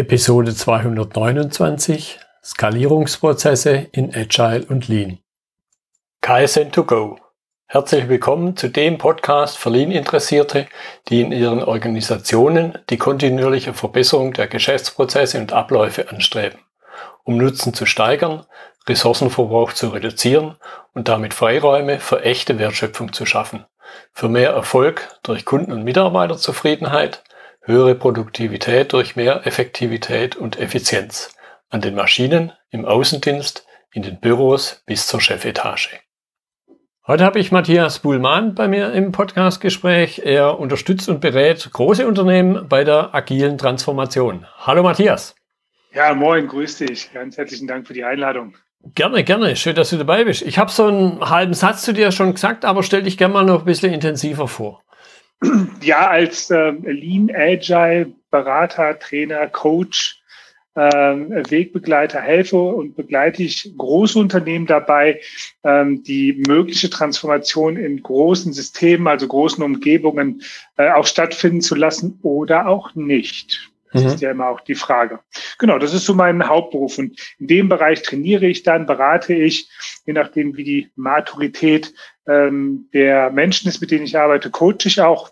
Episode 229 Skalierungsprozesse in Agile und Lean. KSN2Go. Herzlich willkommen zu dem Podcast für Lean-Interessierte, die in ihren Organisationen die kontinuierliche Verbesserung der Geschäftsprozesse und Abläufe anstreben, um Nutzen zu steigern, Ressourcenverbrauch zu reduzieren und damit Freiräume für echte Wertschöpfung zu schaffen, für mehr Erfolg durch Kunden- und Mitarbeiterzufriedenheit, höhere Produktivität durch mehr Effektivität und Effizienz an den Maschinen, im Außendienst, in den Büros bis zur Chefetage. Heute habe ich Matthias Buhlmann bei mir im Podcastgespräch. Er unterstützt und berät große Unternehmen bei der agilen Transformation. Hallo Matthias. Ja, moin, grüß dich. Ganz herzlichen Dank für die Einladung. Gerne, gerne. Schön, dass du dabei bist. Ich habe so einen halben Satz zu dir schon gesagt, aber stell dich gerne mal noch ein bisschen intensiver vor. Ja, als äh, Lean Agile Berater, Trainer, Coach, äh, Wegbegleiter helfe und begleite ich Großunternehmen dabei, ähm, die mögliche Transformation in großen Systemen, also großen Umgebungen, äh, auch stattfinden zu lassen oder auch nicht. Das mhm. ist ja immer auch die Frage. Genau, das ist so mein Hauptberuf. Und in dem Bereich trainiere ich dann, berate ich, je nachdem, wie die Maturität ähm, der Menschen ist, mit denen ich arbeite, coache ich auch.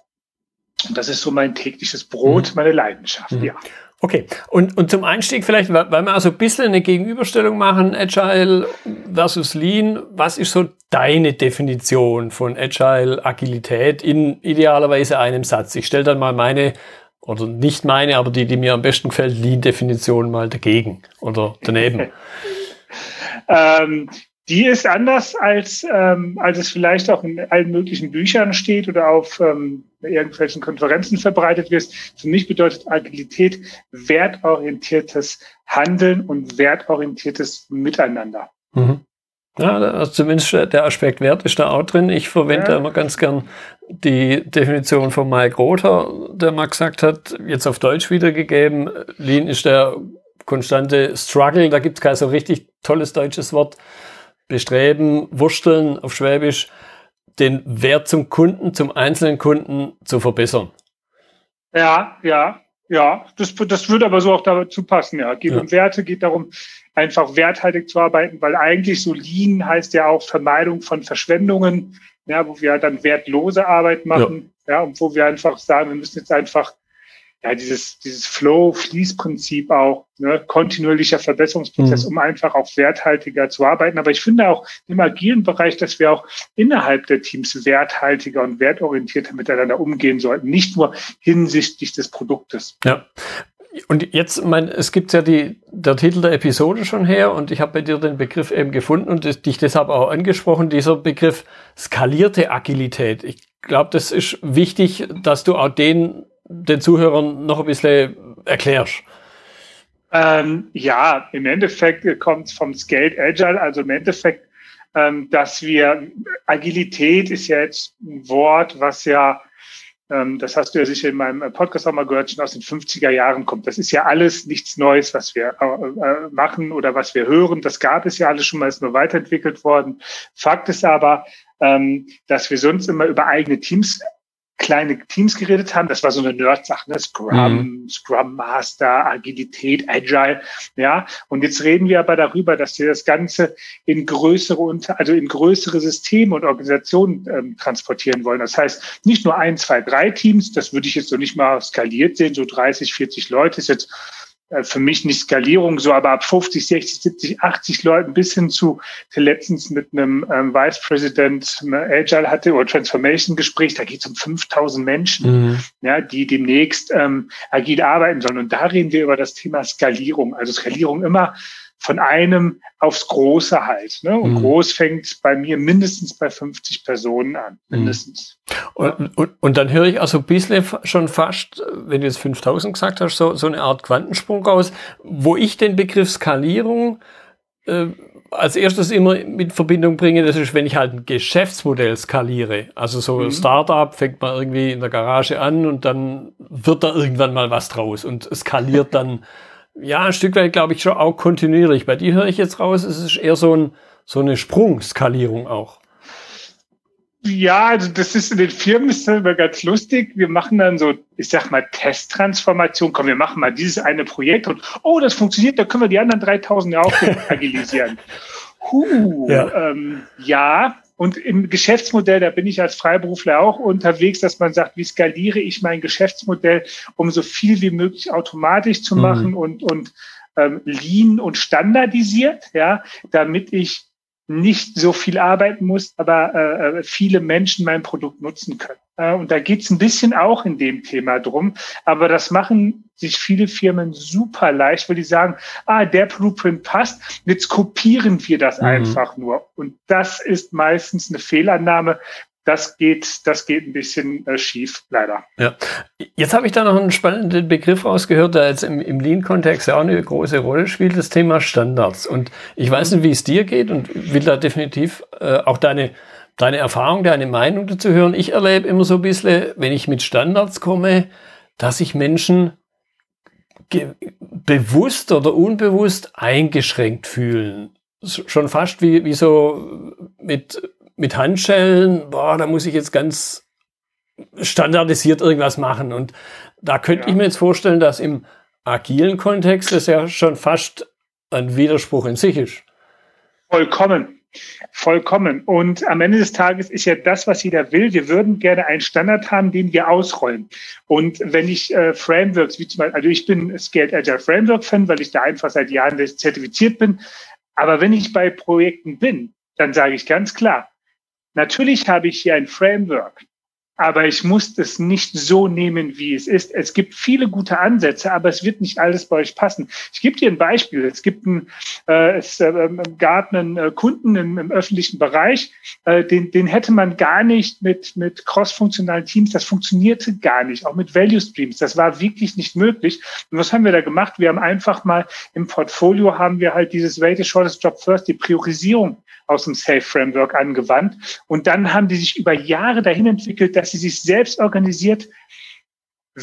Und das ist so mein tägliches Brot, mhm. meine Leidenschaft, mhm. ja. Okay, und, und zum Einstieg vielleicht, weil wir also ein bisschen eine Gegenüberstellung machen, Agile versus Lean. Was ist so deine Definition von Agile Agilität in idealerweise einem Satz? Ich stelle dann mal meine oder nicht meine, aber die, die mir am besten gefällt, Lean-Definition mal dagegen oder daneben. ähm, die ist anders, als, ähm, als es vielleicht auch in allen möglichen Büchern steht oder auf ähm, irgendwelchen Konferenzen verbreitet wird. Für mich bedeutet Agilität wertorientiertes Handeln und wertorientiertes Miteinander. Mhm. Ja, also zumindest der Aspekt Wert ist da auch drin. Ich verwende ja. immer ganz gern die Definition von Mike Rother, der mal gesagt hat, jetzt auf Deutsch wiedergegeben, Lean ist der konstante Struggle, da gibt es kein so richtig tolles deutsches Wort, bestreben, wursteln auf Schwäbisch, den Wert zum Kunden, zum einzelnen Kunden zu verbessern. Ja, ja, ja, das, das würde aber so auch dazu passen, ja. Geht ja. um Werte, geht darum, einfach werthaltig zu arbeiten, weil eigentlich so Lean heißt ja auch Vermeidung von Verschwendungen, ja, wo wir dann wertlose Arbeit machen, ja, ja und wo wir einfach sagen, wir müssen jetzt einfach ja, dieses, dieses Flow-Fließprinzip auch, ne, kontinuierlicher Verbesserungsprozess, mhm. um einfach auch werthaltiger zu arbeiten. Aber ich finde auch im agilen Bereich, dass wir auch innerhalb der Teams werthaltiger und wertorientierter miteinander umgehen sollten, nicht nur hinsichtlich des Produktes. Ja. Und jetzt, mein, es gibt ja die, der Titel der Episode schon her und ich habe bei dir den Begriff eben gefunden und dich deshalb auch angesprochen, dieser Begriff skalierte Agilität. Ich glaube, das ist wichtig, dass du auch den den Zuhörern noch ein bisschen erklärst? Ähm, ja, im Endeffekt kommt es vom Scaled Agile, also im Endeffekt, ähm, dass wir, Agilität ist ja jetzt ein Wort, was ja, ähm, das hast du ja sicher in meinem Podcast auch mal gehört, schon aus den 50er Jahren kommt. Das ist ja alles nichts Neues, was wir äh, äh, machen oder was wir hören. Das gab es ja alles schon mal, ist nur weiterentwickelt worden. Fakt ist aber, ähm, dass wir sonst immer über eigene Teams kleine Teams geredet haben. Das war so eine Nerd-Sache, ne? Scrum, mhm. Scrum Master, Agilität, Agile, ja. Und jetzt reden wir aber darüber, dass wir das Ganze in größere, also in größere Systeme und Organisationen ähm, transportieren wollen. Das heißt, nicht nur ein, zwei, drei Teams, das würde ich jetzt so nicht mal skaliert sehen, so 30, 40 Leute ist jetzt für mich nicht Skalierung so, aber ab 50, 60, 70, 80 Leuten bis hin zu letztens mit einem ähm, Vice President Agile hatte oder Transformation Gespräch, da geht es um 5000 Menschen, mhm. ja, die demnächst ähm, agil arbeiten sollen. Und da reden wir über das Thema Skalierung. Also Skalierung immer von einem aufs Große halt. Ne? Und mhm. groß fängt bei mir mindestens bei 50 Personen an. Mhm. Mindestens. Und, und, und dann höre ich also ein bisschen schon fast, wenn du jetzt 5000 gesagt hast, so, so eine Art Quantensprung raus, wo ich den Begriff Skalierung äh, als erstes immer mit Verbindung bringe, das ist, wenn ich halt ein Geschäftsmodell skaliere. Also so mhm. Startup fängt man irgendwie in der Garage an und dann wird da irgendwann mal was draus und skaliert dann ja, ein Stück weit glaube ich schon auch kontinuierlich. Bei dir höre ich jetzt raus, es ist eher so, ein, so eine Sprungskalierung auch. Ja, also das ist in den Firmen ist immer ganz lustig. Wir machen dann so, ich sag mal, Testtransformation. Komm, wir machen mal dieses eine Projekt und oh, das funktioniert, da können wir die anderen 3000 ja auch agilisieren. Huh, ja. Ähm, ja, und im Geschäftsmodell, da bin ich als Freiberufler auch unterwegs, dass man sagt, wie skaliere ich mein Geschäftsmodell, um so viel wie möglich automatisch zu mhm. machen mhm. und, und ähm, lean und standardisiert, ja, damit ich nicht so viel arbeiten muss, aber äh, äh, viele Menschen mein Produkt nutzen können. Äh, und da geht's ein bisschen auch in dem Thema drum. Aber das machen sich viele Firmen super leicht, weil die sagen, ah, der Blueprint passt, jetzt kopieren wir das mhm. einfach nur. Und das ist meistens eine Fehlannahme, das geht, das geht ein bisschen äh, schief, leider. Ja. Jetzt habe ich da noch einen spannenden Begriff rausgehört, der jetzt im, im Lean-Kontext ja auch eine große Rolle spielt, das Thema Standards. Und ich weiß nicht, wie es dir geht und will da definitiv äh, auch deine, deine Erfahrung, deine Meinung dazu hören. Ich erlebe immer so ein bisschen, wenn ich mit Standards komme, dass sich Menschen bewusst oder unbewusst eingeschränkt fühlen. Schon fast wie, wie so mit mit Handschellen, boah, da muss ich jetzt ganz standardisiert irgendwas machen. Und da könnte ja. ich mir jetzt vorstellen, dass im agilen Kontext das ja schon fast ein Widerspruch in sich ist. Vollkommen. Vollkommen. Und am Ende des Tages ist ja das, was jeder will. Wir würden gerne einen Standard haben, den wir ausrollen. Und wenn ich äh, Frameworks, wie zum Beispiel, also ich bin Scaled Agile Framework Fan, weil ich da einfach seit Jahren zertifiziert bin. Aber wenn ich bei Projekten bin, dann sage ich ganz klar, Natürlich habe ich hier ein Framework, aber ich muss es nicht so nehmen, wie es ist. Es gibt viele gute Ansätze, aber es wird nicht alles bei euch passen. Ich gebe dir ein Beispiel. Es gibt einen, äh, es äh, gab einen äh, Kunden im, im, öffentlichen Bereich, äh, den, den hätte man gar nicht mit, mit cross-funktionalen Teams, das funktionierte gar nicht, auch mit Value Streams. Das war wirklich nicht möglich. Und was haben wir da gemacht? Wir haben einfach mal im Portfolio haben wir halt dieses Rate Shortest Job First, die Priorisierung aus dem Safe Framework angewandt. Und dann haben die sich über Jahre dahin entwickelt, dass sie sich selbst organisiert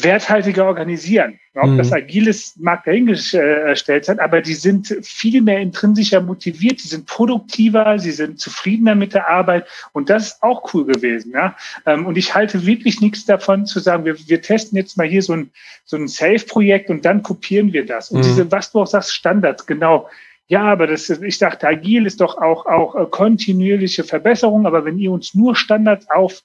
werthaltiger organisieren. Ob mhm. das agiles mag dahingestellt sein, aber die sind viel mehr intrinsischer motiviert, die sind produktiver, sie sind zufriedener mit der Arbeit und das ist auch cool gewesen. Ja? Ähm, und ich halte wirklich nichts davon zu sagen, wir, wir testen jetzt mal hier so ein, so ein Safe-Projekt und dann kopieren wir das. Und mhm. diese, was du auch sagst, Standards, genau ja, aber das ist, ich dachte, agil ist doch auch, auch äh, kontinuierliche Verbesserung, aber wenn ihr uns nur Standards auf,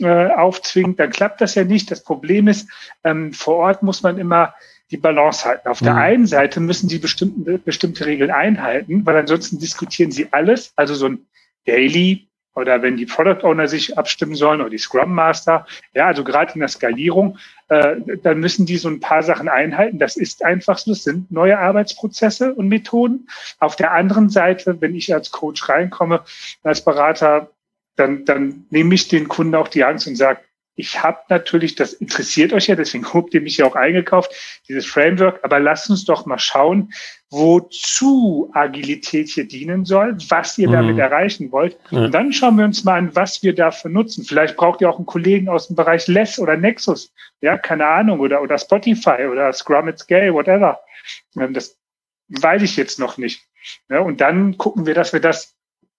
äh, aufzwingt, dann klappt das ja nicht. Das Problem ist, ähm, vor Ort muss man immer die Balance halten. Auf mhm. der einen Seite müssen sie bestimmte, bestimmte Regeln einhalten, weil ansonsten diskutieren sie alles. Also so ein Daily oder wenn die Product Owner sich abstimmen sollen oder die Scrum Master, ja, also gerade in der Skalierung, äh, dann müssen die so ein paar Sachen einhalten. Das ist einfach so, das sind neue Arbeitsprozesse und Methoden. Auf der anderen Seite, wenn ich als Coach reinkomme, als Berater, dann, dann nehme ich den Kunden auch die Angst und sage, ich habe natürlich, das interessiert euch ja, deswegen habt ihr mich ja auch eingekauft, dieses Framework, aber lasst uns doch mal schauen, wozu Agilität hier dienen soll, was ihr mhm. damit erreichen wollt. Ja. Und dann schauen wir uns mal an, was wir dafür nutzen. Vielleicht braucht ihr auch einen Kollegen aus dem Bereich Less oder Nexus, ja, keine Ahnung, oder, oder Spotify oder Scrum at Scale, whatever. Ähm, das weiß ich jetzt noch nicht. Ja, und dann gucken wir, dass wir das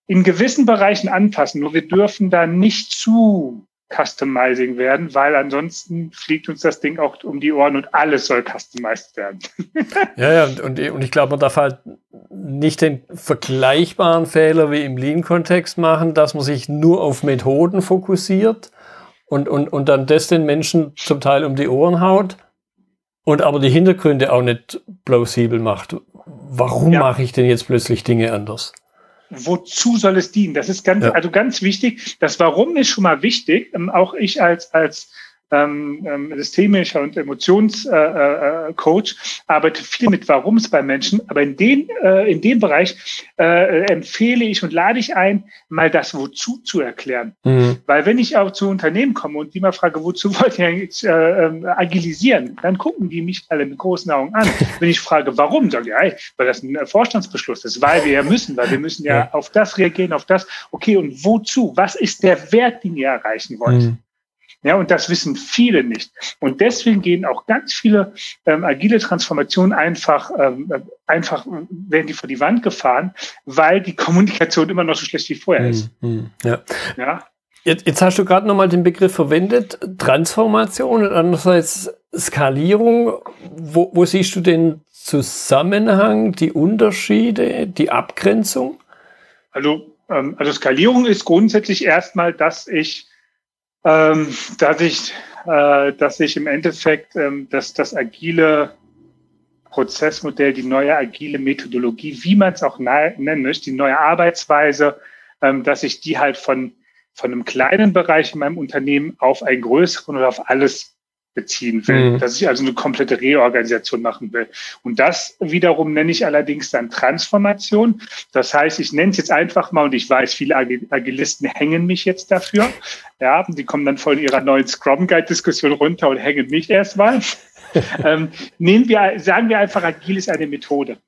in gewissen Bereichen anpassen. Nur wir dürfen da nicht zu Customizing werden, weil ansonsten fliegt uns das Ding auch um die Ohren und alles soll customized werden. ja, ja, und, und ich glaube, man darf halt nicht den vergleichbaren Fehler wie im Lean-Kontext machen, dass man sich nur auf Methoden fokussiert und, und, und dann das den Menschen zum Teil um die Ohren haut und aber die Hintergründe auch nicht plausibel macht. Warum ja. mache ich denn jetzt plötzlich Dinge anders? Wozu soll es dienen? Das ist ganz, ja. also ganz wichtig. Das Warum ist schon mal wichtig. Ähm, auch ich als, als ähm, ähm, systemischer und Emotionscoach äh, äh, arbeite viel mit Warums bei Menschen, aber in, den, äh, in dem Bereich äh, empfehle ich und lade ich ein, mal das Wozu zu erklären. Mhm. Weil wenn ich auch zu Unternehmen komme und die mal frage, wozu wollt ihr jetzt äh, ähm, agilisieren, dann gucken die mich alle mit großen Augen an. wenn ich frage, warum, sage ich, ja, weil das ein Vorstandsbeschluss ist, weil wir ja müssen, weil wir müssen ja, ja. auf das reagieren, auf das. Okay, und wozu? Was ist der Wert, den ihr erreichen wollt? Mhm. Ja, und das wissen viele nicht. Und deswegen gehen auch ganz viele ähm, agile Transformationen einfach, ähm, einfach werden die vor die Wand gefahren, weil die Kommunikation immer noch so schlecht wie vorher ist. Hm, hm, ja. ja. Jetzt, jetzt hast du gerade nochmal den Begriff verwendet, Transformation und andererseits Skalierung. Wo, wo siehst du den Zusammenhang, die Unterschiede, die Abgrenzung? Also, ähm, also Skalierung ist grundsätzlich erstmal, dass ich, ähm, dass ich, äh, dass ich im Endeffekt ähm, dass das agile Prozessmodell, die neue agile Methodologie, wie man es auch nennen möchte, die neue Arbeitsweise, ähm, dass ich die halt von, von einem kleinen Bereich in meinem Unternehmen auf einen größeren oder auf alles beziehen will, mhm. dass ich also eine komplette Reorganisation machen will. Und das wiederum nenne ich allerdings dann Transformation. Das heißt, ich nenne es jetzt einfach mal und ich weiß, viele Agilisten hängen mich jetzt dafür. Ja, die kommen dann von ihrer neuen Scrum Guide Diskussion runter und hängen mich erstmal. ähm, nehmen wir, sagen wir einfach, agil ist eine Methode.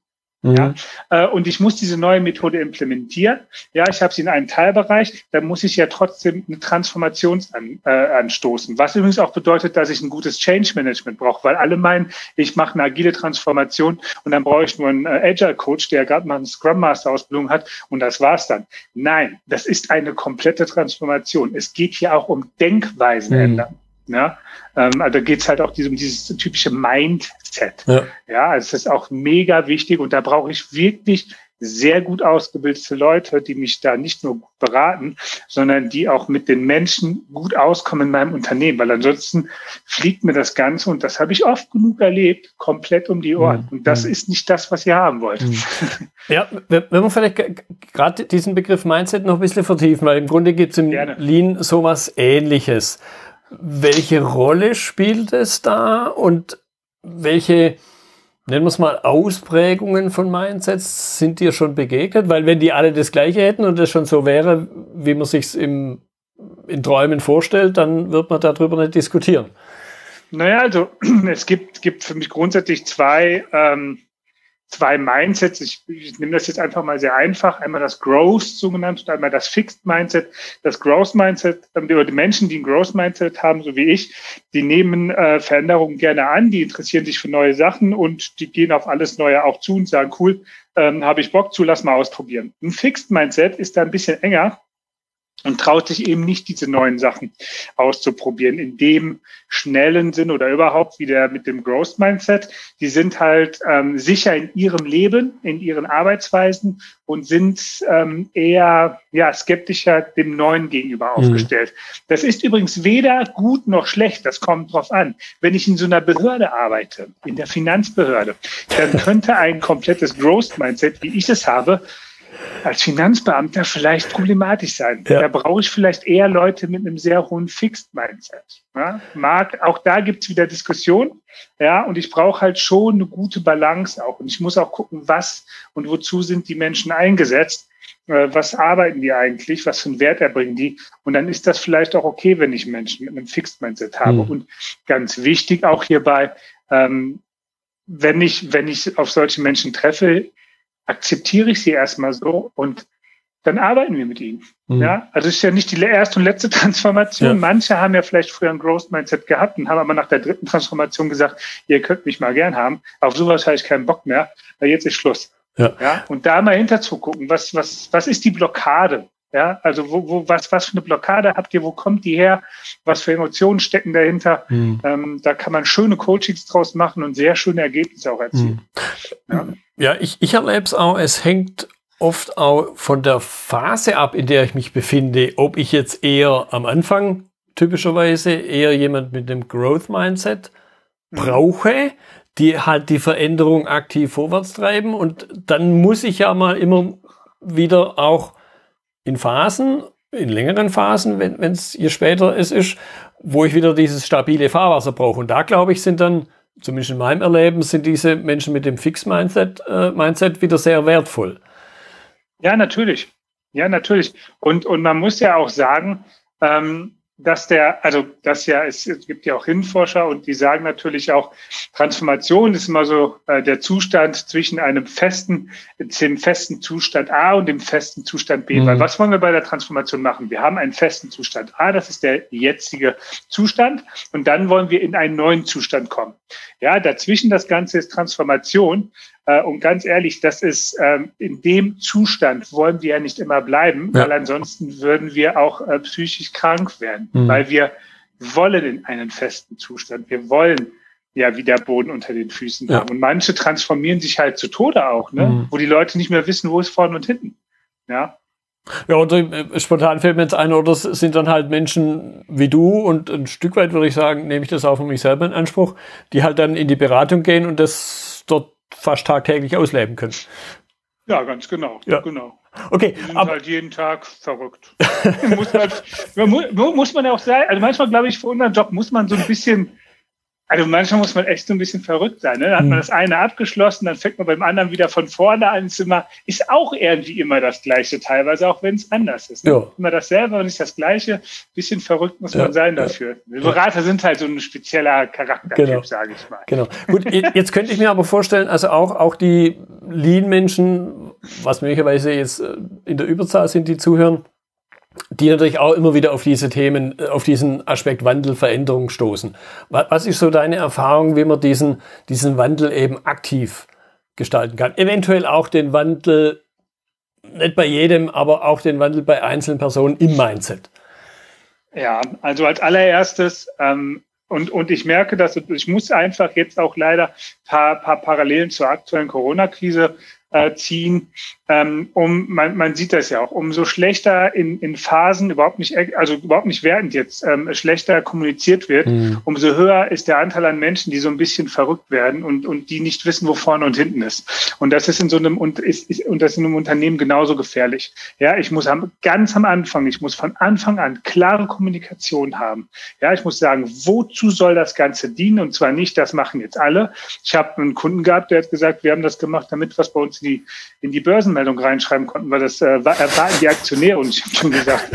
Mhm. Ja, äh, und ich muss diese neue Methode implementieren. Ja, ich habe sie in einem Teilbereich, da muss ich ja trotzdem eine Transformation an, äh, anstoßen. Was übrigens auch bedeutet, dass ich ein gutes Change Management brauche, weil alle meinen, ich mache eine agile Transformation und dann brauche ich nur einen äh, Agile Coach, der gerade mal eine Scrum Master Ausbildung hat und das war's dann. Nein, das ist eine komplette Transformation. Es geht hier auch um Denkweisen mhm. ändern. Ja, ähm, also geht es halt auch um dieses typische Mindset. Ja, ja also das ist auch mega wichtig und da brauche ich wirklich sehr gut ausgebildete Leute, die mich da nicht nur gut beraten, sondern die auch mit den Menschen gut auskommen in meinem Unternehmen, weil ansonsten fliegt mir das Ganze und das habe ich oft genug erlebt, komplett um die Ohren. Mhm. Und das mhm. ist nicht das, was ihr haben wollt. Mhm. Ja, wenn wir vielleicht gerade diesen Begriff Mindset noch ein bisschen vertiefen, weil im Grunde gibt es im Gerne. Lean sowas ähnliches. Welche Rolle spielt es da und welche, nennen wir es mal, Ausprägungen von Mindsets sind dir schon begegnet? Weil wenn die alle das Gleiche hätten und es schon so wäre, wie man sich in Träumen vorstellt, dann wird man darüber nicht diskutieren. Naja, also es gibt, gibt für mich grundsätzlich zwei ähm, zwei Mindsets. Ich, ich nehme das jetzt einfach mal sehr einfach. Einmal das Growth so genannt und einmal das Fixed Mindset. Das Growth Mindset, ähm, die Menschen, die ein Growth Mindset haben, so wie ich, die nehmen äh, Veränderungen gerne an, die interessieren sich für neue Sachen und die gehen auf alles Neue auch zu und sagen, cool, ähm, habe ich Bock zu, lass mal ausprobieren. Ein Fixed Mindset ist da ein bisschen enger und traut sich eben nicht, diese neuen Sachen auszuprobieren in dem schnellen Sinn oder überhaupt wieder mit dem Growth Mindset. Die sind halt ähm, sicher in ihrem Leben, in ihren Arbeitsweisen und sind ähm, eher ja, skeptischer dem Neuen gegenüber mhm. aufgestellt. Mhm. Das ist übrigens weder gut noch schlecht, das kommt drauf an. Wenn ich in so einer Behörde arbeite, in der Finanzbehörde, dann könnte ein komplettes Growth Mindset, wie ich es habe, als Finanzbeamter vielleicht problematisch sein. Ja. Da brauche ich vielleicht eher Leute mit einem sehr hohen Fixed-Mindset. Ja, mag, auch da gibt's wieder Diskussion. Ja, und ich brauche halt schon eine gute Balance auch. Und ich muss auch gucken, was und wozu sind die Menschen eingesetzt. Äh, was arbeiten die eigentlich? Was für einen Wert erbringen die? Und dann ist das vielleicht auch okay, wenn ich Menschen mit einem Fixed-Mindset habe. Mhm. Und ganz wichtig auch hierbei, ähm, wenn ich, wenn ich auf solche Menschen treffe, akzeptiere ich sie erstmal so und dann arbeiten wir mit ihnen. Mhm. Ja, also es ist ja nicht die erste und letzte Transformation. Ja. Manche haben ja vielleicht früher ein Growth Mindset gehabt und haben aber nach der dritten Transformation gesagt, ihr könnt mich mal gern haben. Auf sowas habe ich keinen Bock mehr. Weil jetzt ist Schluss. Ja. ja. Und da mal hinterzugucken, was, was, was ist die Blockade? Ja, also wo, wo, was, was für eine Blockade habt ihr, wo kommt die her, was für Emotionen stecken dahinter? Mhm. Ähm, da kann man schöne Coachings draus machen und sehr schöne Ergebnisse auch erzielen. Mhm. Ja. Ja, ich, ich erlebe es auch, es hängt oft auch von der Phase ab, in der ich mich befinde, ob ich jetzt eher am Anfang typischerweise eher jemand mit dem Growth Mindset mhm. brauche, die halt die Veränderung aktiv vorwärts treiben und dann muss ich ja mal immer wieder auch in Phasen, in längeren Phasen, wenn es je später es ist, wo ich wieder dieses stabile Fahrwasser brauche. Und da glaube ich, sind dann, zumindest in meinem Erleben, sind diese Menschen mit dem Fix-Mindset äh, Mindset wieder sehr wertvoll. Ja, natürlich. Ja, natürlich. Und, und man muss ja auch sagen, ähm, dass der, also das ja, es, es gibt ja auch Hirnforscher und die sagen natürlich auch, Transformation ist immer so äh, der Zustand zwischen einem festen, dem festen Zustand A und dem festen Zustand B. Mhm. Weil was wollen wir bei der Transformation machen? Wir haben einen festen Zustand A, das ist der jetzige Zustand, und dann wollen wir in einen neuen Zustand kommen. Ja, dazwischen das Ganze ist Transformation. Äh, und ganz ehrlich, das ist ähm, in dem Zustand wollen wir ja nicht immer bleiben, ja. weil ansonsten würden wir auch äh, psychisch krank werden, mhm. weil wir wollen in einen festen Zustand. Wir wollen ja wieder Boden unter den Füßen ja. haben. Und manche transformieren sich halt zu Tode auch, ne? Mhm. wo die Leute nicht mehr wissen, wo ist vorne und hinten. Ja. Ja, oder äh, spontan fällt mir jetzt ein, oder das sind dann halt Menschen wie du und ein Stück weit würde ich sagen, nehme ich das auch für mich selber in Anspruch, die halt dann in die Beratung gehen und das dort fast tagtäglich ausleben können. Ja, ganz genau. Ja. genau. Okay, die sind aber halt jeden Tag verrückt. muss, man, muss man ja auch sagen, also manchmal glaube ich, für unseren Job muss man so ein bisschen also manchmal muss man echt so ein bisschen verrückt sein. Ne? Dann hat man hm. das eine abgeschlossen, dann fängt man beim anderen wieder von vorne an. Ist, immer, ist auch irgendwie immer das Gleiche teilweise, auch wenn es anders ist. Ne? Ja. Immer dasselbe und nicht das Gleiche. Bisschen verrückt muss ja, man sein dafür. Ja. Berater sind halt so ein spezieller Charaktertyp, genau. sage ich mal. Genau. Gut, jetzt könnte ich mir aber vorstellen, also auch, auch die Lean-Menschen, was möglicherweise jetzt äh, in der Überzahl sind, die zuhören, die natürlich auch immer wieder auf diese Themen, äh, auf diesen Aspekt Wandel, Veränderung stoßen. Was ist so deine Erfahrung, wie man diesen, diesen Wandel eben aktiv gestalten kann? Eventuell auch den Wandel, nicht bei jedem, aber auch den Wandel bei einzelnen Personen im Mindset. Ja, also als allererstes, ähm, und, und ich merke, dass ich muss einfach jetzt auch leider paar, paar Parallelen zur aktuellen Corona-Krise äh, ziehen, ähm, um man, man sieht das ja auch, umso schlechter in, in Phasen überhaupt nicht, also überhaupt nicht während jetzt ähm, schlechter kommuniziert wird, mhm. umso höher ist der Anteil an Menschen, die so ein bisschen verrückt werden und, und die nicht wissen, wo vorne und hinten ist. Und das ist in so einem und ist, ist und das in einem Unternehmen genauso gefährlich. Ja, ich muss am, ganz am Anfang, ich muss von Anfang an klare Kommunikation haben. Ja, ich muss sagen, wozu soll das Ganze dienen? Und zwar nicht, das machen jetzt alle. Ich habe einen Kunden gehabt, der hat gesagt, wir haben das gemacht, damit was bei uns in die, in die Börsenmeldung reinschreiben konnten, weil das äh, war, war die Aktionäre und ich habe schon gesagt,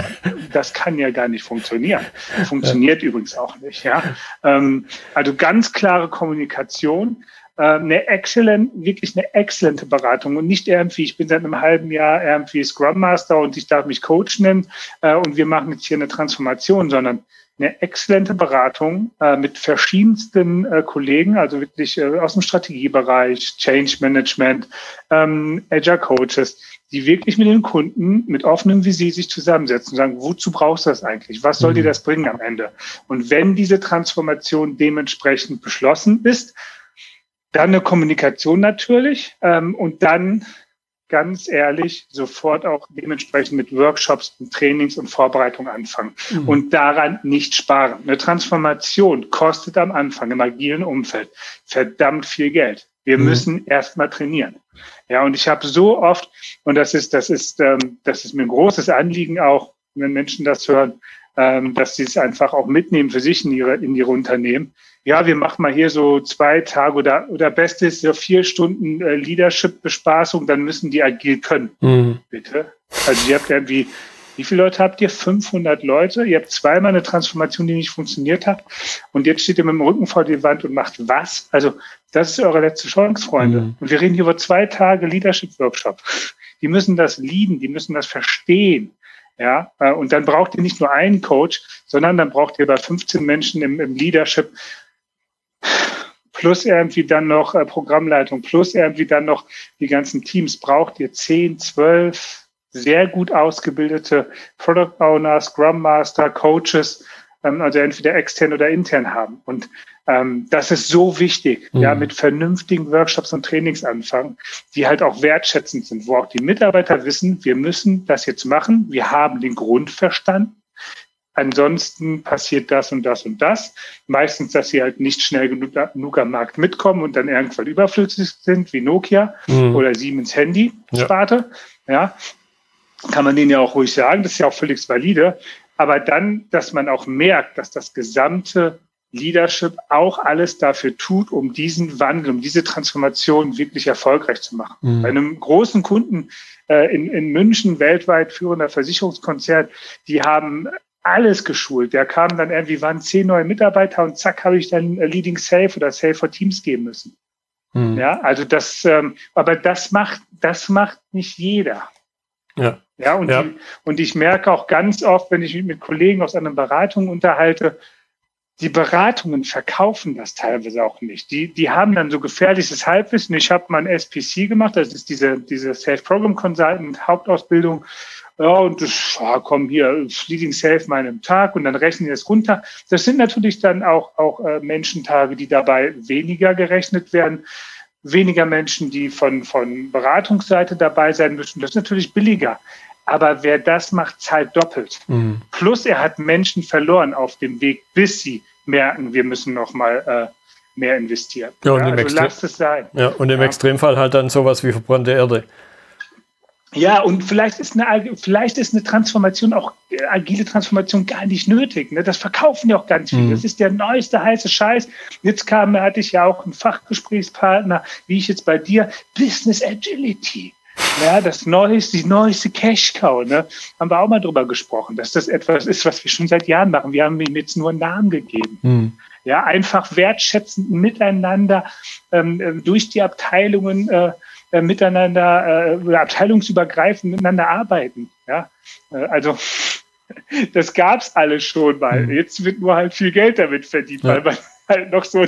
das kann ja gar nicht funktionieren. Funktioniert ja. übrigens auch nicht. Ja, ähm, also ganz klare Kommunikation äh, eine excellent, wirklich eine exzellente Beratung und nicht irgendwie, ich bin seit einem halben Jahr irgendwie Scrum Master und ich darf mich Coach nennen äh, und wir machen jetzt hier eine Transformation, sondern eine exzellente Beratung äh, mit verschiedensten äh, Kollegen, also wirklich äh, aus dem Strategiebereich, Change Management, ähm, Agile Coaches, die wirklich mit den Kunden mit offenem Visier sich zusammensetzen und sagen, wozu brauchst du das eigentlich? Was soll mhm. dir das bringen am Ende? Und wenn diese Transformation dementsprechend beschlossen ist, dann eine Kommunikation natürlich ähm, und dann ganz ehrlich sofort auch dementsprechend mit Workshops und Trainings und Vorbereitung anfangen mhm. und daran nicht sparen. Eine Transformation kostet am Anfang im agilen Umfeld verdammt viel Geld. Wir mhm. müssen erstmal trainieren. Ja, und ich habe so oft, und das ist, das ist, ähm, das ist mir ein großes Anliegen auch, wenn Menschen das hören, ähm, dass sie es einfach auch mitnehmen für sich in ihre, in ihre Unternehmen ja, wir machen mal hier so zwei Tage oder, oder bestes so vier Stunden äh, Leadership-Bespaßung, dann müssen die agil können. Mhm. Bitte. Also ihr habt irgendwie, wie viele Leute habt ihr? 500 Leute. Ihr habt zweimal eine Transformation, die nicht funktioniert hat. Und jetzt steht ihr mit dem Rücken vor die Wand und macht was? Also das ist eure letzte Chance, Freunde. Mhm. Und wir reden hier über zwei Tage Leadership-Workshop. Die müssen das lieben, die müssen das verstehen. Ja, äh, und dann braucht ihr nicht nur einen Coach, sondern dann braucht ihr bei 15 Menschen im, im Leadership plus irgendwie dann noch äh, Programmleitung, plus irgendwie dann noch die ganzen Teams, braucht ihr 10, 12 sehr gut ausgebildete Product Owner, Scrum Master, Coaches, ähm, also entweder extern oder intern haben. Und ähm, das ist so wichtig, mhm. ja, mit vernünftigen Workshops und Trainings anfangen, die halt auch wertschätzend sind, wo auch die Mitarbeiter wissen, wir müssen das jetzt machen, wir haben den Grund verstanden, Ansonsten passiert das und das und das. Meistens, dass sie halt nicht schnell genug, am Markt mitkommen und dann irgendwann überflüssig sind, wie Nokia mhm. oder Siemens Handy-Sparte. Ja. ja. Kann man denen ja auch ruhig sagen, das ist ja auch völlig valide. Aber dann, dass man auch merkt, dass das gesamte Leadership auch alles dafür tut, um diesen Wandel, um diese Transformation wirklich erfolgreich zu machen. Mhm. Bei einem großen Kunden äh, in, in München, weltweit führender Versicherungskonzern, die haben alles geschult. Der kam dann irgendwie, waren zehn neue Mitarbeiter und zack, habe ich dann Leading Safe oder Safe for Teams geben müssen. Hm. Ja, also das, ähm, aber das macht, das macht nicht jeder. Ja. Ja, und, ja. Die, und ich merke auch ganz oft, wenn ich mich mit Kollegen aus einer Beratung unterhalte, die Beratungen verkaufen das teilweise auch nicht. Die, die haben dann so gefährliches Halbwissen. Ich habe mal ein SPC gemacht, das ist diese, diese Self-Program Consultant Hauptausbildung. Ja, und das, ja, komm hier, Fleeting Self mal einem Tag und dann rechnen die das runter. Das sind natürlich dann auch, auch äh, Menschentage, die dabei weniger gerechnet werden. Weniger Menschen, die von, von Beratungsseite dabei sein müssen. Das ist natürlich billiger. Aber wer das macht, zahlt doppelt. Mhm. Plus er hat Menschen verloren auf dem Weg, bis sie merken, wir müssen noch mal äh, mehr investieren. Ja, und ja, also lasst es sein. Ja, und im ja. Extremfall halt dann sowas wie verbrannte Erde. Ja, und vielleicht ist eine, vielleicht ist eine Transformation auch, äh, agile Transformation gar nicht nötig. Ne? Das verkaufen ja auch ganz viele. Mhm. Das ist der neueste heiße Scheiß. Jetzt kam, hatte ich ja auch einen Fachgesprächspartner, wie ich jetzt bei dir, Business Agility. Ja, das neueste, die neueste Cash Cow, ne? Haben wir auch mal drüber gesprochen, dass das etwas ist, was wir schon seit Jahren machen. Wir haben ihm jetzt nur einen Namen gegeben. Mhm. Ja, einfach wertschätzend miteinander ähm, äh, durch die Abteilungen äh, äh, miteinander, äh, abteilungsübergreifend miteinander arbeiten. Ja, äh, also das gab's alles schon mal. Mhm. Jetzt wird nur halt viel Geld damit verdient, ja. weil man halt noch so,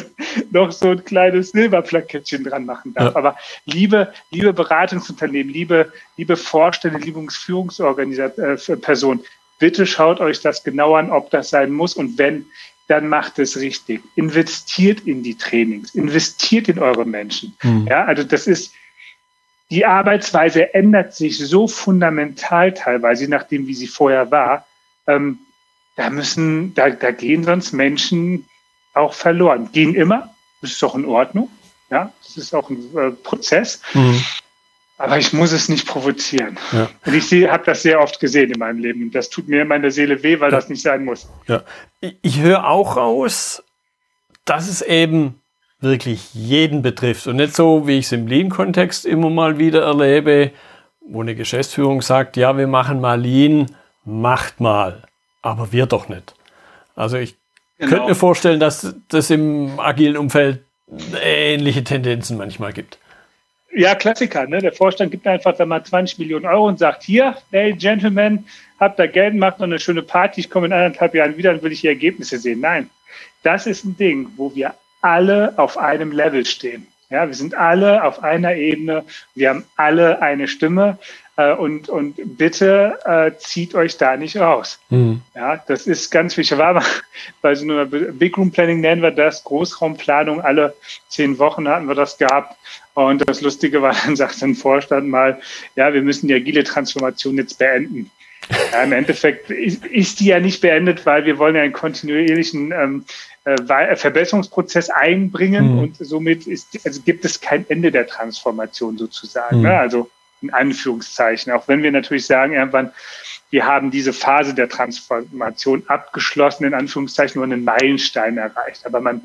noch so ein kleines Silberplakettchen dran machen darf. Ja. Aber liebe, liebe Beratungsunternehmen, liebe, liebe Vorstände, liebe Führungsorganisation, äh, bitte schaut euch das genau an, ob das sein muss und wenn, dann macht es richtig. Investiert in die Trainings, investiert in eure Menschen. Mhm. Ja, also das ist, die Arbeitsweise ändert sich so fundamental teilweise, nachdem wie sie vorher war. Ähm, da müssen, da, da gehen sonst Menschen auch verloren. Gehen immer, das ist doch in Ordnung. Ja, das ist auch ein äh, Prozess. Mhm. Aber ich muss es nicht provozieren. Ja. Und ich habe das sehr oft gesehen in meinem Leben. Und das tut mir in meiner Seele weh, weil ja. das nicht sein muss. Ja. Ich höre auch raus, dass es eben wirklich jeden betrifft. Und nicht so, wie ich es im Lean-Kontext immer mal wieder erlebe, wo eine Geschäftsführung sagt, ja, wir machen mal Lean, macht mal. Aber wir doch nicht. Also ich Genau. Könnte mir vorstellen, dass das im agilen Umfeld ähnliche Tendenzen manchmal gibt. Ja, Klassiker. Ne? Der Vorstand gibt einfach dann mal 20 Millionen Euro und sagt, hier, hey Gentlemen, habt da Geld, macht noch eine schöne Party, ich komme in anderthalb Jahren wieder und will ich die Ergebnisse sehen. Nein, das ist ein Ding, wo wir alle auf einem Level stehen. Ja, wir sind alle auf einer Ebene, wir haben alle eine Stimme äh, und, und bitte äh, zieht euch da nicht raus. Mhm. Ja, das ist ganz wichtig. War bei so einer Big Room Planning nennen wir das, Großraumplanung, alle zehn Wochen hatten wir das gehabt. Und das Lustige war, dann sagt ein Vorstand mal, ja, wir müssen die agile Transformation jetzt beenden. Ja, Im Endeffekt ist, ist die ja nicht beendet, weil wir wollen ja einen kontinuierlichen ähm, äh, Verbesserungsprozess einbringen mhm. und somit ist, also gibt es kein Ende der Transformation sozusagen. Mhm. Ne? Also in Anführungszeichen. Auch wenn wir natürlich sagen, irgendwann, wir haben diese Phase der Transformation abgeschlossen, in Anführungszeichen, nur einen Meilenstein erreicht. Aber man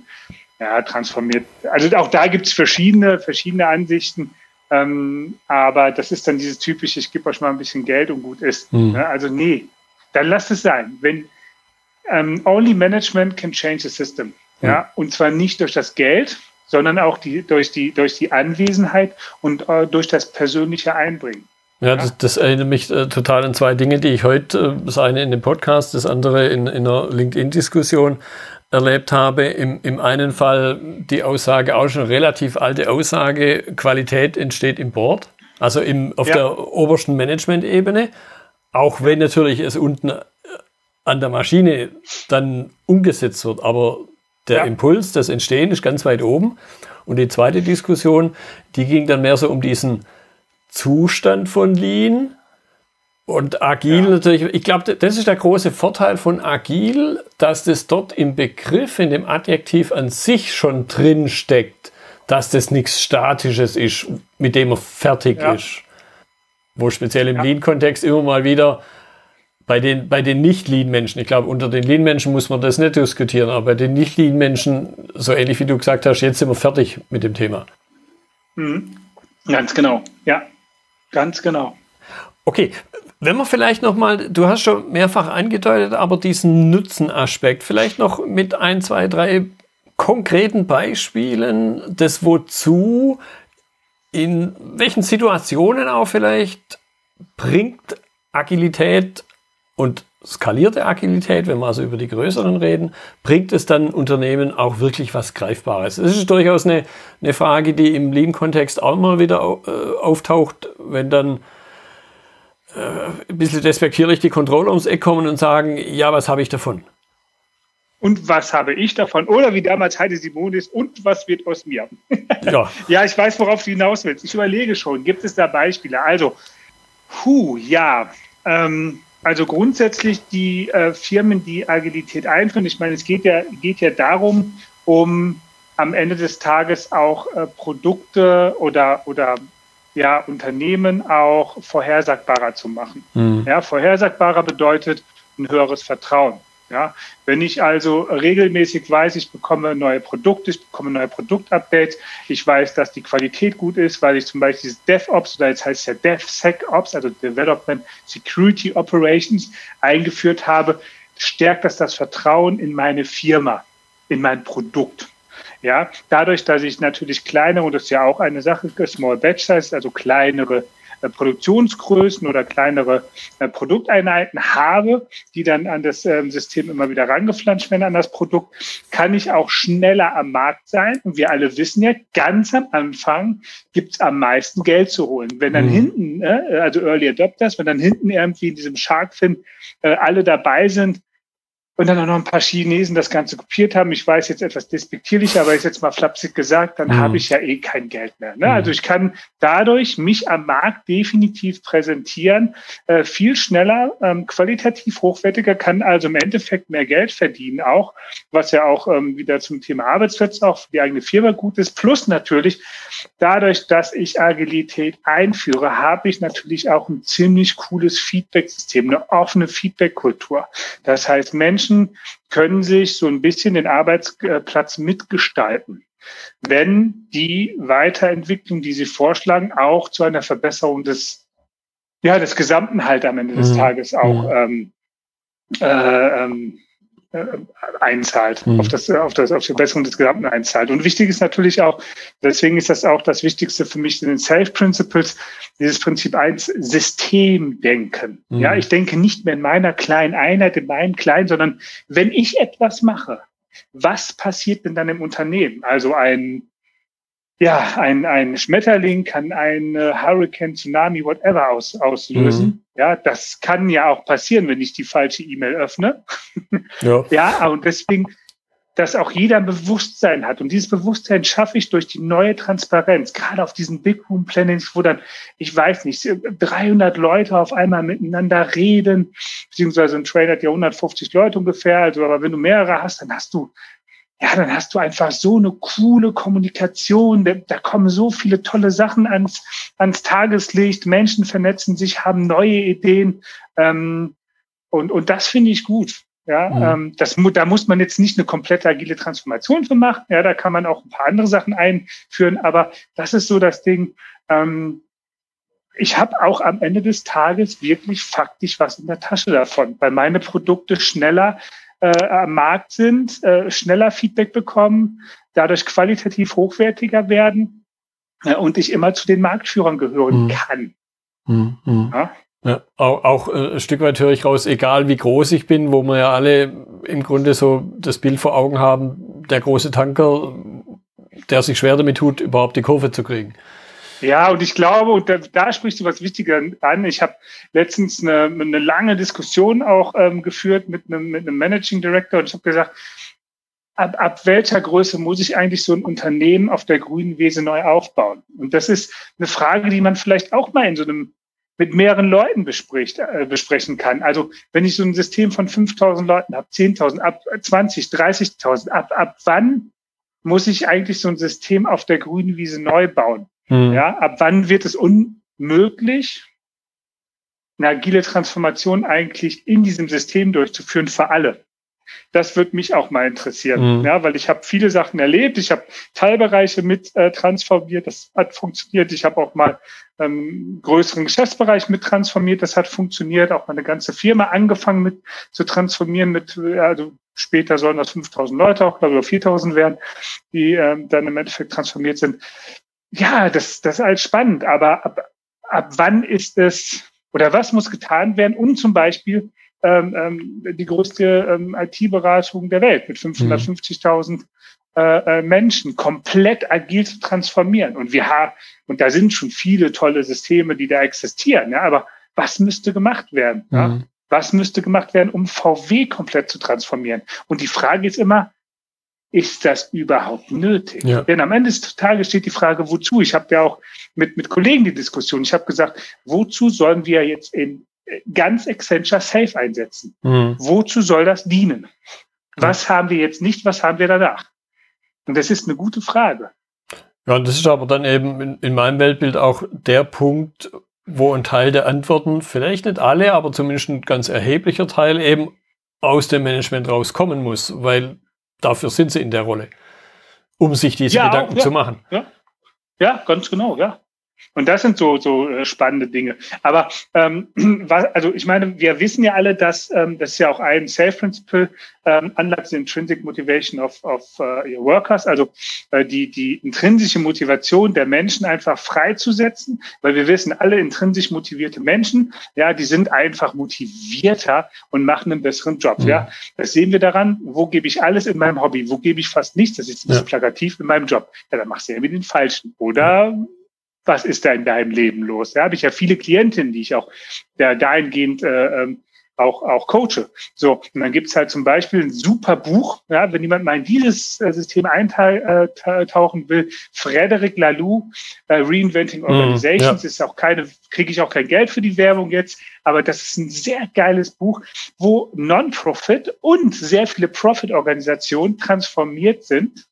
ja, transformiert. Also auch da gibt es verschiedene, verschiedene Ansichten. Ähm, aber das ist dann dieses typische, ich gebe euch mal ein bisschen Geld und gut ist. Mhm. Ne? Also nee, dann lasst es sein. Wenn ähm, only management can change the system. Mhm. Ja, und zwar nicht durch das Geld, sondern auch die, durch, die, durch die Anwesenheit und äh, durch das persönliche Einbringen. Ja, das, das erinnert mich äh, total an zwei Dinge, die ich heute, äh, das eine in dem Podcast, das andere in, in einer LinkedIn-Diskussion erlebt habe. Im, Im einen Fall die Aussage, auch schon relativ alte Aussage, Qualität entsteht im Board, also im, auf ja. der obersten Management-Ebene, auch wenn natürlich es unten äh, an der Maschine dann umgesetzt wird. Aber der ja. Impuls, das Entstehen ist ganz weit oben. Und die zweite Diskussion, die ging dann mehr so um diesen Zustand von Lean und agil ja. natürlich. Ich glaube, das ist der große Vorteil von agil, dass das dort im Begriff, in dem Adjektiv an sich schon drin steckt, dass das nichts Statisches ist, mit dem er fertig ja. ist. Wo speziell im Lean-Kontext immer mal wieder bei den, bei den Nicht-Lean-Menschen, ich glaube, unter den Lean-Menschen muss man das nicht diskutieren, aber bei den Nicht-Lean-Menschen, so ähnlich wie du gesagt hast, jetzt sind wir fertig mit dem Thema. Mhm. Ganz genau, ja, ganz genau. Okay, wenn wir vielleicht nochmal, du hast schon mehrfach angedeutet, aber diesen Nutzenaspekt, vielleicht noch mit ein, zwei, drei konkreten Beispielen des Wozu, in welchen Situationen auch vielleicht bringt Agilität und skalierte Agilität, wenn wir also über die größeren reden, bringt es dann Unternehmen auch wirklich was Greifbares? Es ist durchaus eine, eine Frage, die im Lean-Kontext auch immer wieder äh, auftaucht, wenn dann äh, ein bisschen despektierlich die Controller ums Eck kommen und sagen, ja, was habe ich davon? Und was habe ich davon? Oder wie damals Heidi Simonis, und was wird aus mir? Ja, ja ich weiß, worauf du hinaus willst. Ich überlege schon, gibt es da Beispiele? Also, puh, ja, ähm, also grundsätzlich die äh, Firmen, die Agilität einführen, ich meine, es geht ja, geht ja darum, um am Ende des Tages auch äh, Produkte oder, oder ja, Unternehmen auch vorhersagbarer zu machen. Mhm. Ja, vorhersagbarer bedeutet ein höheres Vertrauen. Ja, wenn ich also regelmäßig weiß, ich bekomme neue Produkte, ich bekomme neue Produktupdates, ich weiß, dass die Qualität gut ist, weil ich zum Beispiel dieses DevOps oder jetzt heißt es ja DevSecOps, also Development Security Operations eingeführt habe, stärkt das das Vertrauen in meine Firma, in mein Produkt. Ja, dadurch, dass ich natürlich kleinere, und das ist ja auch eine Sache, Small Batch Size, also kleinere Produktionsgrößen oder kleinere äh, Produkteinheiten habe, die dann an das ähm, System immer wieder rangeflanscht werden an das Produkt, kann ich auch schneller am Markt sein. Und wir alle wissen ja, ganz am Anfang gibt es am meisten Geld zu holen. Wenn dann mhm. hinten, äh, also Early Adopters, wenn dann hinten irgendwie in diesem Sharkfin alle dabei sind, und dann auch noch ein paar Chinesen das Ganze kopiert haben. Ich weiß jetzt etwas despektierlich, aber ist jetzt mal flapsig gesagt, dann mhm. habe ich ja eh kein Geld mehr. Ne? Mhm. Also ich kann dadurch mich am Markt definitiv präsentieren, äh, viel schneller, ähm, qualitativ hochwertiger, kann also im Endeffekt mehr Geld verdienen auch, was ja auch ähm, wieder zum Thema Arbeitsplätze auch für die eigene Firma gut ist. Plus natürlich, dadurch, dass ich Agilität einführe, habe ich natürlich auch ein ziemlich cooles Feedback-System, eine offene Feedback-Kultur. Das heißt, Menschen Menschen können sich so ein bisschen den Arbeitsplatz mitgestalten, wenn die Weiterentwicklung, die sie vorschlagen, auch zu einer Verbesserung des, ja, des Gesamten halt am Ende des mhm. Tages auch mhm. ähm, äh, ähm, äh, einzahlt, mhm. auf, das, auf, das, auf die Verbesserung des Gesamten einzahlt. Und wichtig ist natürlich auch, deswegen ist das auch das Wichtigste für mich in den Safe Principles, dieses Prinzip eins, Systemdenken. Mhm. Ja, ich denke nicht mehr in meiner kleinen Einheit, in meinem kleinen, sondern wenn ich etwas mache, was passiert denn dann im Unternehmen? Also ein ja, ein, ein Schmetterling kann ein Hurricane, Tsunami, whatever aus, auslösen. Mhm. Ja, das kann ja auch passieren, wenn ich die falsche E-Mail öffne. Ja. ja, und deswegen, dass auch jeder ein Bewusstsein hat. Und dieses Bewusstsein schaffe ich durch die neue Transparenz, gerade auf diesen Big Room Plannings, wo dann, ich weiß nicht, 300 Leute auf einmal miteinander reden, beziehungsweise ein Train hat ja 150 Leute ungefähr. Also, aber wenn du mehrere hast, dann hast du ja, dann hast du einfach so eine coole Kommunikation. Da, da, kommen so viele tolle Sachen ans, ans Tageslicht. Menschen vernetzen sich, haben neue Ideen. Ähm, und, und das finde ich gut. Ja, mhm. ähm, das, da muss man jetzt nicht eine komplette agile Transformation für machen. Ja, da kann man auch ein paar andere Sachen einführen. Aber das ist so das Ding. Ähm, ich habe auch am Ende des Tages wirklich faktisch was in der Tasche davon, weil meine Produkte schneller äh, am Markt sind, äh, schneller Feedback bekommen, dadurch qualitativ hochwertiger werden äh, und ich immer zu den Marktführern gehören mhm. kann. Mhm. mhm. Ja? Ja, auch, auch äh, ein Stück weit höre ich raus, egal wie groß ich bin, wo wir ja alle im Grunde so das Bild vor Augen haben, der große Tanker, der sich schwer damit tut, überhaupt die Kurve zu kriegen. Ja, und ich glaube, und da, da sprichst du was Wichtiges an. Ich habe letztens eine, eine lange Diskussion auch ähm, geführt mit einem, mit einem Managing Director und ich habe gesagt, ab, ab welcher Größe muss ich eigentlich so ein Unternehmen auf der grünen Wiese neu aufbauen? Und das ist eine Frage, die man vielleicht auch mal in so einem mit mehreren Leuten bespricht, äh, besprechen kann. Also wenn ich so ein System von 5000 Leuten habe, 10.000, ab 20, 30.000, ab, ab wann muss ich eigentlich so ein System auf der grünen Wiese neu bauen? Mhm. Ja, ab wann wird es unmöglich, eine agile Transformation eigentlich in diesem System durchzuführen für alle? Das würde mich auch mal interessieren, mhm. ja, weil ich habe viele Sachen erlebt. Ich habe Teilbereiche mit äh, transformiert, das hat funktioniert. Ich habe auch mal ähm, größeren Geschäftsbereich mit transformiert, das hat funktioniert. Auch meine ganze Firma angefangen mit zu transformieren. Mit also später sollen das 5.000 Leute auch, glaube ich, 4.000 werden, die ähm, dann im Endeffekt transformiert sind ja, das, das ist alles spannend, aber ab, ab wann ist es oder was muss getan werden, um zum Beispiel ähm, ähm, die größte ähm, IT-Beratung der Welt mit 550.000 äh, äh, Menschen komplett agil zu transformieren. Und wir haben, und da sind schon viele tolle Systeme, die da existieren. Ja, aber was müsste gemacht werden? Ja? Mhm. Was müsste gemacht werden, um VW komplett zu transformieren? Und die Frage ist immer, ist das überhaupt nötig? Ja. Denn am Ende des Tages steht die Frage, wozu? Ich habe ja auch mit, mit Kollegen die Diskussion. Ich habe gesagt, wozu sollen wir jetzt in äh, ganz Accenture Safe einsetzen? Mhm. Wozu soll das dienen? Was ja. haben wir jetzt nicht, was haben wir danach? Und das ist eine gute Frage. Ja, und das ist aber dann eben in, in meinem Weltbild auch der Punkt, wo ein Teil der Antworten, vielleicht nicht alle, aber zumindest ein ganz erheblicher Teil eben aus dem Management rauskommen muss, weil dafür sind sie in der Rolle, um sich diese ja, Gedanken auch, ja. zu machen. Ja. ja, ganz genau, ja. Und das sind so, so äh, spannende Dinge. Aber ähm, was, also ich meine, wir wissen ja alle, dass ähm, das ist ja auch ein Self-Principle, ähm, Unlike the Intrinsic Motivation of, of uh, your workers, also äh, die, die intrinsische Motivation der Menschen einfach freizusetzen, weil wir wissen, alle intrinsisch motivierte Menschen, ja, die sind einfach motivierter und machen einen besseren Job. Mhm. Ja, das sehen wir daran, wo gebe ich alles in meinem Hobby, wo gebe ich fast nichts, das ist ein bisschen ja. plakativ in meinem Job. Ja, dann machst du ja mit den Falschen. Oder mhm was ist da in deinem Leben los? Da habe ich ja viele Klientinnen, die ich auch da dahingehend äh, ähm, auch, auch coache. So, und dann gibt's halt zum Beispiel ein super Buch, ja, wenn jemand mal in dieses äh, System eintauchen will, Frederic Laloux, äh, Reinventing mhm, Organizations, mm, ja. ist auch keine, kriege ich auch kein Geld für die Werbung jetzt, aber das ist ein sehr geiles Buch, wo Non-Profit und sehr viele Profit-Organisationen transformiert sind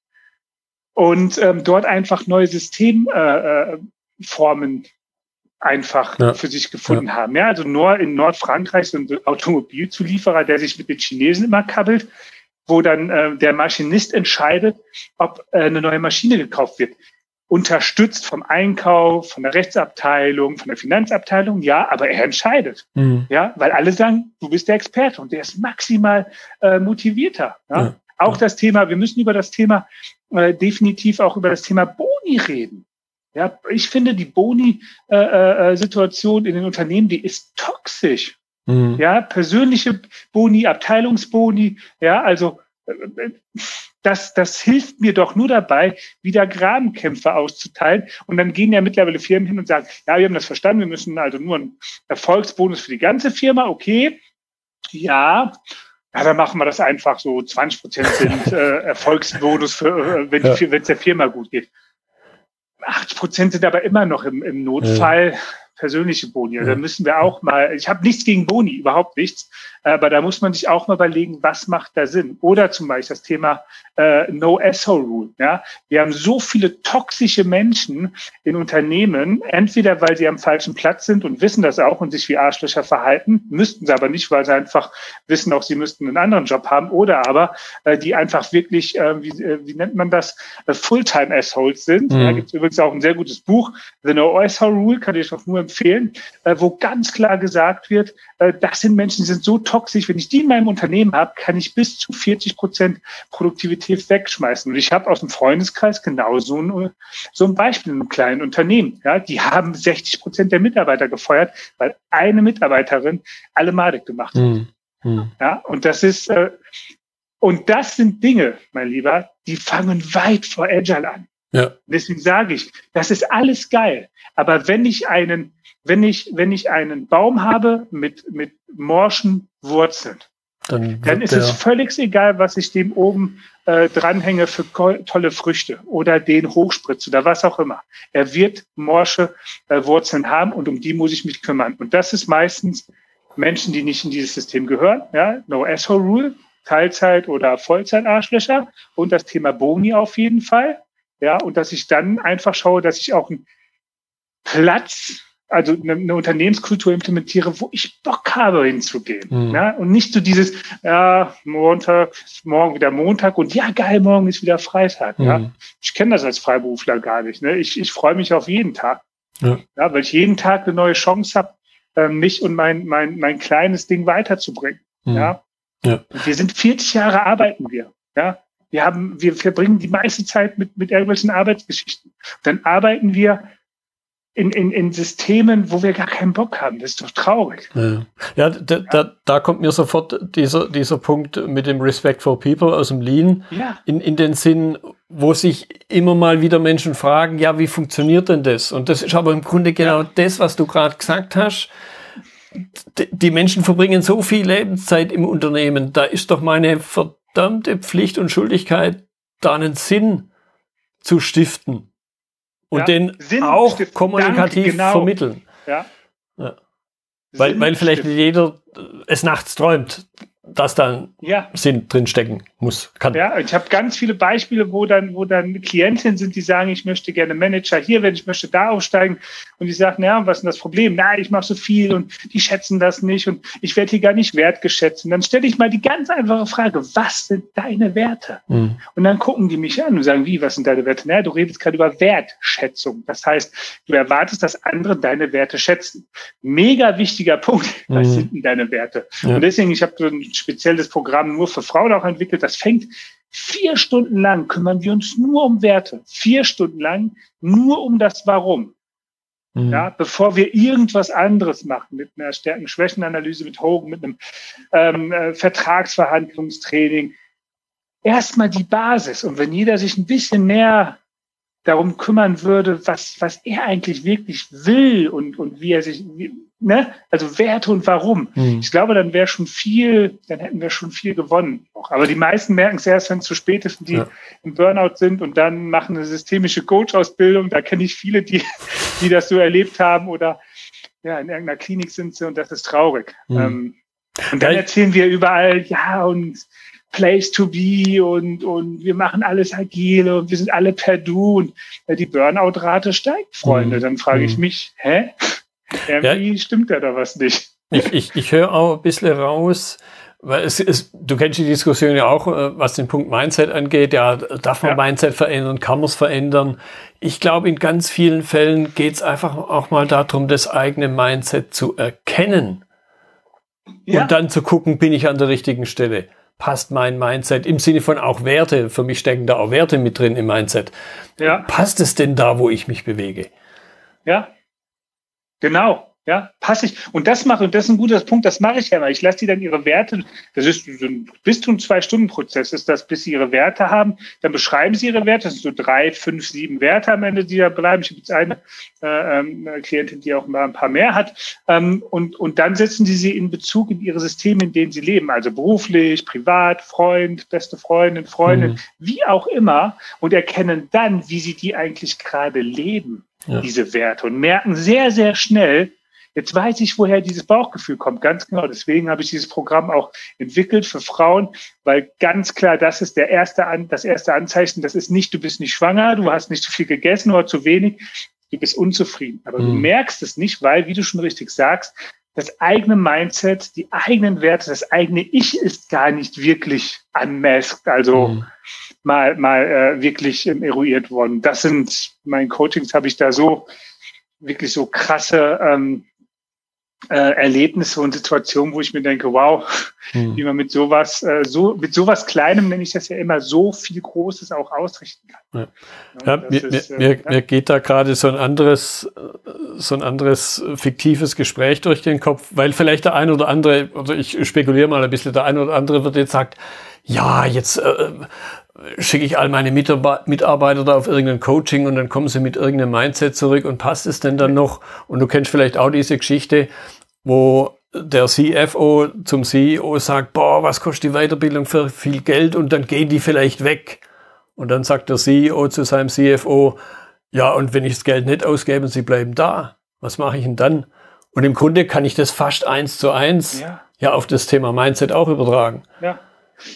und ähm, dort einfach neue System äh, äh Formen einfach ja. für sich gefunden ja. haben. Ja, also nur in Nordfrankreich so ein Automobilzulieferer, der sich mit den Chinesen immer kabbelt, wo dann äh, der Maschinist entscheidet, ob äh, eine neue Maschine gekauft wird. Unterstützt vom Einkauf, von der Rechtsabteilung, von der Finanzabteilung, ja, aber er entscheidet. Mhm. Ja, weil alle sagen, du bist der Experte und der ist maximal äh, motivierter. Ja? ja. Auch das Thema, wir müssen über das Thema äh, definitiv auch über das Thema Boni reden. Ja, ich finde die Boni-Situation äh, äh, in den Unternehmen, die ist toxisch. Mhm. Ja, persönliche Boni, Abteilungsboni, ja, also äh, das, das hilft mir doch nur dabei, wieder Grabenkämpfe auszuteilen. Und dann gehen ja mittlerweile Firmen hin und sagen, ja, wir haben das verstanden, wir müssen also nur einen Erfolgsbonus für die ganze Firma, okay. Ja, ja, dann machen wir das einfach so. 20 Prozent sind äh, Erfolgsbonus, für, äh, wenn es ja. der Firma gut geht. 80 Prozent sind aber immer noch im, im Notfall. Ja persönliche Boni. Also da müssen wir auch mal, ich habe nichts gegen Boni, überhaupt nichts, aber da muss man sich auch mal überlegen, was macht da Sinn. Oder zum Beispiel das Thema äh, No Asshole Rule. Ja? Wir haben so viele toxische Menschen in Unternehmen, entweder weil sie am falschen Platz sind und wissen das auch und sich wie Arschlöcher verhalten, müssten sie aber nicht, weil sie einfach wissen auch, sie müssten einen anderen Job haben, oder aber äh, die einfach wirklich, äh, wie, äh, wie nennt man das, äh, Fulltime Assholes sind. Mhm. Da gibt es übrigens auch ein sehr gutes Buch, The No Asshole Rule, kann ich auch nur empfehlen, äh, wo ganz klar gesagt wird, äh, das sind Menschen, die sind so toxisch. Wenn ich die in meinem Unternehmen habe, kann ich bis zu 40 Prozent Produktivität wegschmeißen. Und ich habe aus dem Freundeskreis genau so ein, so ein Beispiel in einem kleinen Unternehmen. Ja, die haben 60 Prozent der Mitarbeiter gefeuert, weil eine Mitarbeiterin alle Madig gemacht hat. Mhm. Mhm. Ja, und das ist, äh, und das sind Dinge, mein Lieber, die fangen weit vor Agile an. Ja. Deswegen sage ich, das ist alles geil. Aber wenn ich einen, wenn ich, wenn ich einen Baum habe mit, mit morschen Wurzeln, dann, dann ist es völlig egal, was ich dem oben äh, dranhänge für tolle Früchte oder den hochspritze oder was auch immer. Er wird morsche äh, Wurzeln haben und um die muss ich mich kümmern. Und das ist meistens Menschen, die nicht in dieses System gehören. Ja, No Asshole Rule, Teilzeit oder Vollzeit-Arschlöcher und das Thema Boni auf jeden Fall. Ja, und dass ich dann einfach schaue, dass ich auch einen Platz, also eine, eine Unternehmenskultur implementiere, wo ich Bock habe hinzugehen. Mhm. Ja, und nicht so dieses, ja, Montag, morgen wieder Montag und ja, geil, morgen ist wieder Freitag. Mhm. Ja, ich kenne das als Freiberufler gar nicht. Ne? Ich, ich freue mich auf jeden Tag. Ja. ja, weil ich jeden Tag eine neue Chance habe, äh, mich und mein, mein, mein kleines Ding weiterzubringen. Mhm. Ja. Ja. Wir sind 40 Jahre arbeiten wir. Ja, wir haben, wir verbringen die meiste Zeit mit, mit irgendwelchen Arbeitsgeschichten. Dann arbeiten wir in, in, in Systemen, wo wir gar keinen Bock haben. Das ist doch traurig. Ja, ja da, da, da kommt mir sofort dieser, dieser Punkt mit dem Respect for People aus dem Lean ja. in, in den Sinn, wo sich immer mal wieder Menschen fragen, ja, wie funktioniert denn das? Und das ist aber im Grunde genau ja. das, was du gerade gesagt hast. Die Menschen verbringen so viel Lebenszeit im Unternehmen. Da ist doch meine verdammte Pflicht und Schuldigkeit, da einen Sinn zu stiften und ja, den Sinn auch stiften. kommunikativ Danke, genau. vermitteln. Ja. ja. Weil, weil vielleicht nicht jeder es nachts träumt dass da ja. Sinn drin stecken muss. Kann. Ja, ich habe ganz viele Beispiele, wo dann, wo dann Klientinnen sind, die sagen, ich möchte gerne Manager hier werden, ich möchte da aufsteigen. Und die sagen, ja, was ist denn das Problem? Na, ich mache so viel und die schätzen das nicht und ich werde hier gar nicht wertgeschätzt. Und dann stelle ich mal die ganz einfache Frage, was sind deine Werte? Mhm. Und dann gucken die mich an und sagen, wie, was sind deine Werte? Na, du redest gerade über Wertschätzung. Das heißt, du erwartest, dass andere deine Werte schätzen. Mega wichtiger Punkt. Was mhm. sind denn deine Werte? Ja. Und deswegen, ich habe so ein spezielles Programm nur für Frauen auch entwickelt. Das fängt vier Stunden lang, kümmern wir uns nur um Werte. Vier Stunden lang nur um das Warum. Mhm. Ja, bevor wir irgendwas anderes machen, mit einer Stärken-Schwächen-Analyse, mit Hogan, mit einem ähm, äh, Vertragsverhandlungstraining. Erstmal die Basis. Und wenn jeder sich ein bisschen mehr darum kümmern würde, was, was er eigentlich wirklich will und, und wie er sich, wie, ne? also Werte und warum. Mhm. Ich glaube, dann wäre schon viel, dann hätten wir schon viel gewonnen. Aber die meisten merken es erst, wenn es zu spät ist und die ja. im Burnout sind und dann machen eine systemische Coach-Ausbildung. Da kenne ich viele, die, die das so erlebt haben oder ja, in irgendeiner Klinik sind sie und das ist traurig. Mhm. Ähm, und dann erzählen wir überall, ja, und Place to be und, und wir machen alles agile und wir sind alle per Du und äh, die Burnout-Rate steigt, Freunde. Mhm. Dann frage ich mhm. mich, hä? Irgendwie ja. stimmt ja da was nicht. Ich, ich, ich höre auch ein bisschen raus, weil es ist, du kennst die Diskussion ja auch, äh, was den Punkt Mindset angeht. Ja, darf man ja. Mindset verändern, kann man es verändern? Ich glaube, in ganz vielen Fällen geht es einfach auch mal darum, das eigene Mindset zu erkennen. Ja. Und dann zu gucken, bin ich an der richtigen Stelle passt mein Mindset im Sinne von auch Werte, für mich stecken da auch Werte mit drin im Mindset. Ja. Passt es denn da, wo ich mich bewege? Ja, genau. Ja, passe ich. Und das mache, und das ist ein guter Punkt, das mache ich ja immer. Ich lasse die dann ihre Werte, das ist so ein, bis zu einem Zwei-Stunden-Prozess ist das, bis sie ihre Werte haben. Dann beschreiben sie ihre Werte. Das sind so drei, fünf, sieben Werte am Ende, die da bleiben. Ich habe jetzt eine, äh, ähm, Klientin, die auch mal ein paar mehr hat. Ähm, und, und dann setzen sie sie in Bezug in ihre Systeme, in denen sie leben. Also beruflich, privat, Freund, beste Freundin, Freundin, mhm. wie auch immer. Und erkennen dann, wie sie die eigentlich gerade leben. Ja. diese Werte und merken sehr, sehr schnell, Jetzt weiß ich, woher dieses Bauchgefühl kommt, ganz genau. Deswegen habe ich dieses Programm auch entwickelt für Frauen, weil ganz klar, das ist der erste, An das erste Anzeichen. Das ist nicht, du bist nicht schwanger, du hast nicht zu viel gegessen oder zu wenig, du bist unzufrieden. Aber mhm. du merkst es nicht, weil, wie du schon richtig sagst, das eigene Mindset, die eigenen Werte, das eigene Ich ist gar nicht wirklich unmasked, also mhm. mal, mal äh, wirklich ähm, eruiert worden. Das sind, meinen Coachings habe ich da so wirklich so krasse ähm, äh, Erlebnisse und Situationen, wo ich mir denke, wow, hm. wie man mit sowas, äh, so mit sowas Kleinem, nenne ich das ja immer, so viel Großes auch ausrichten kann. Ja. ja mir, ist, mir, äh, mir geht da gerade so ein anderes, so ein anderes fiktives Gespräch durch den Kopf, weil vielleicht der ein oder andere, oder ich spekuliere mal ein bisschen, der ein oder andere wird jetzt sagt, ja, jetzt äh, schicke ich all meine Mitarbeiter da auf irgendein Coaching und dann kommen sie mit irgendeinem Mindset zurück und passt es denn dann noch? Und du kennst vielleicht auch diese Geschichte, wo der CFO zum CEO sagt, boah, was kostet die Weiterbildung für viel Geld und dann gehen die vielleicht weg. Und dann sagt der CEO zu seinem CFO, ja, und wenn ich das Geld nicht ausgebe und sie bleiben da, was mache ich denn dann? Und im Grunde kann ich das fast eins zu eins ja, ja auf das Thema Mindset auch übertragen. Ja.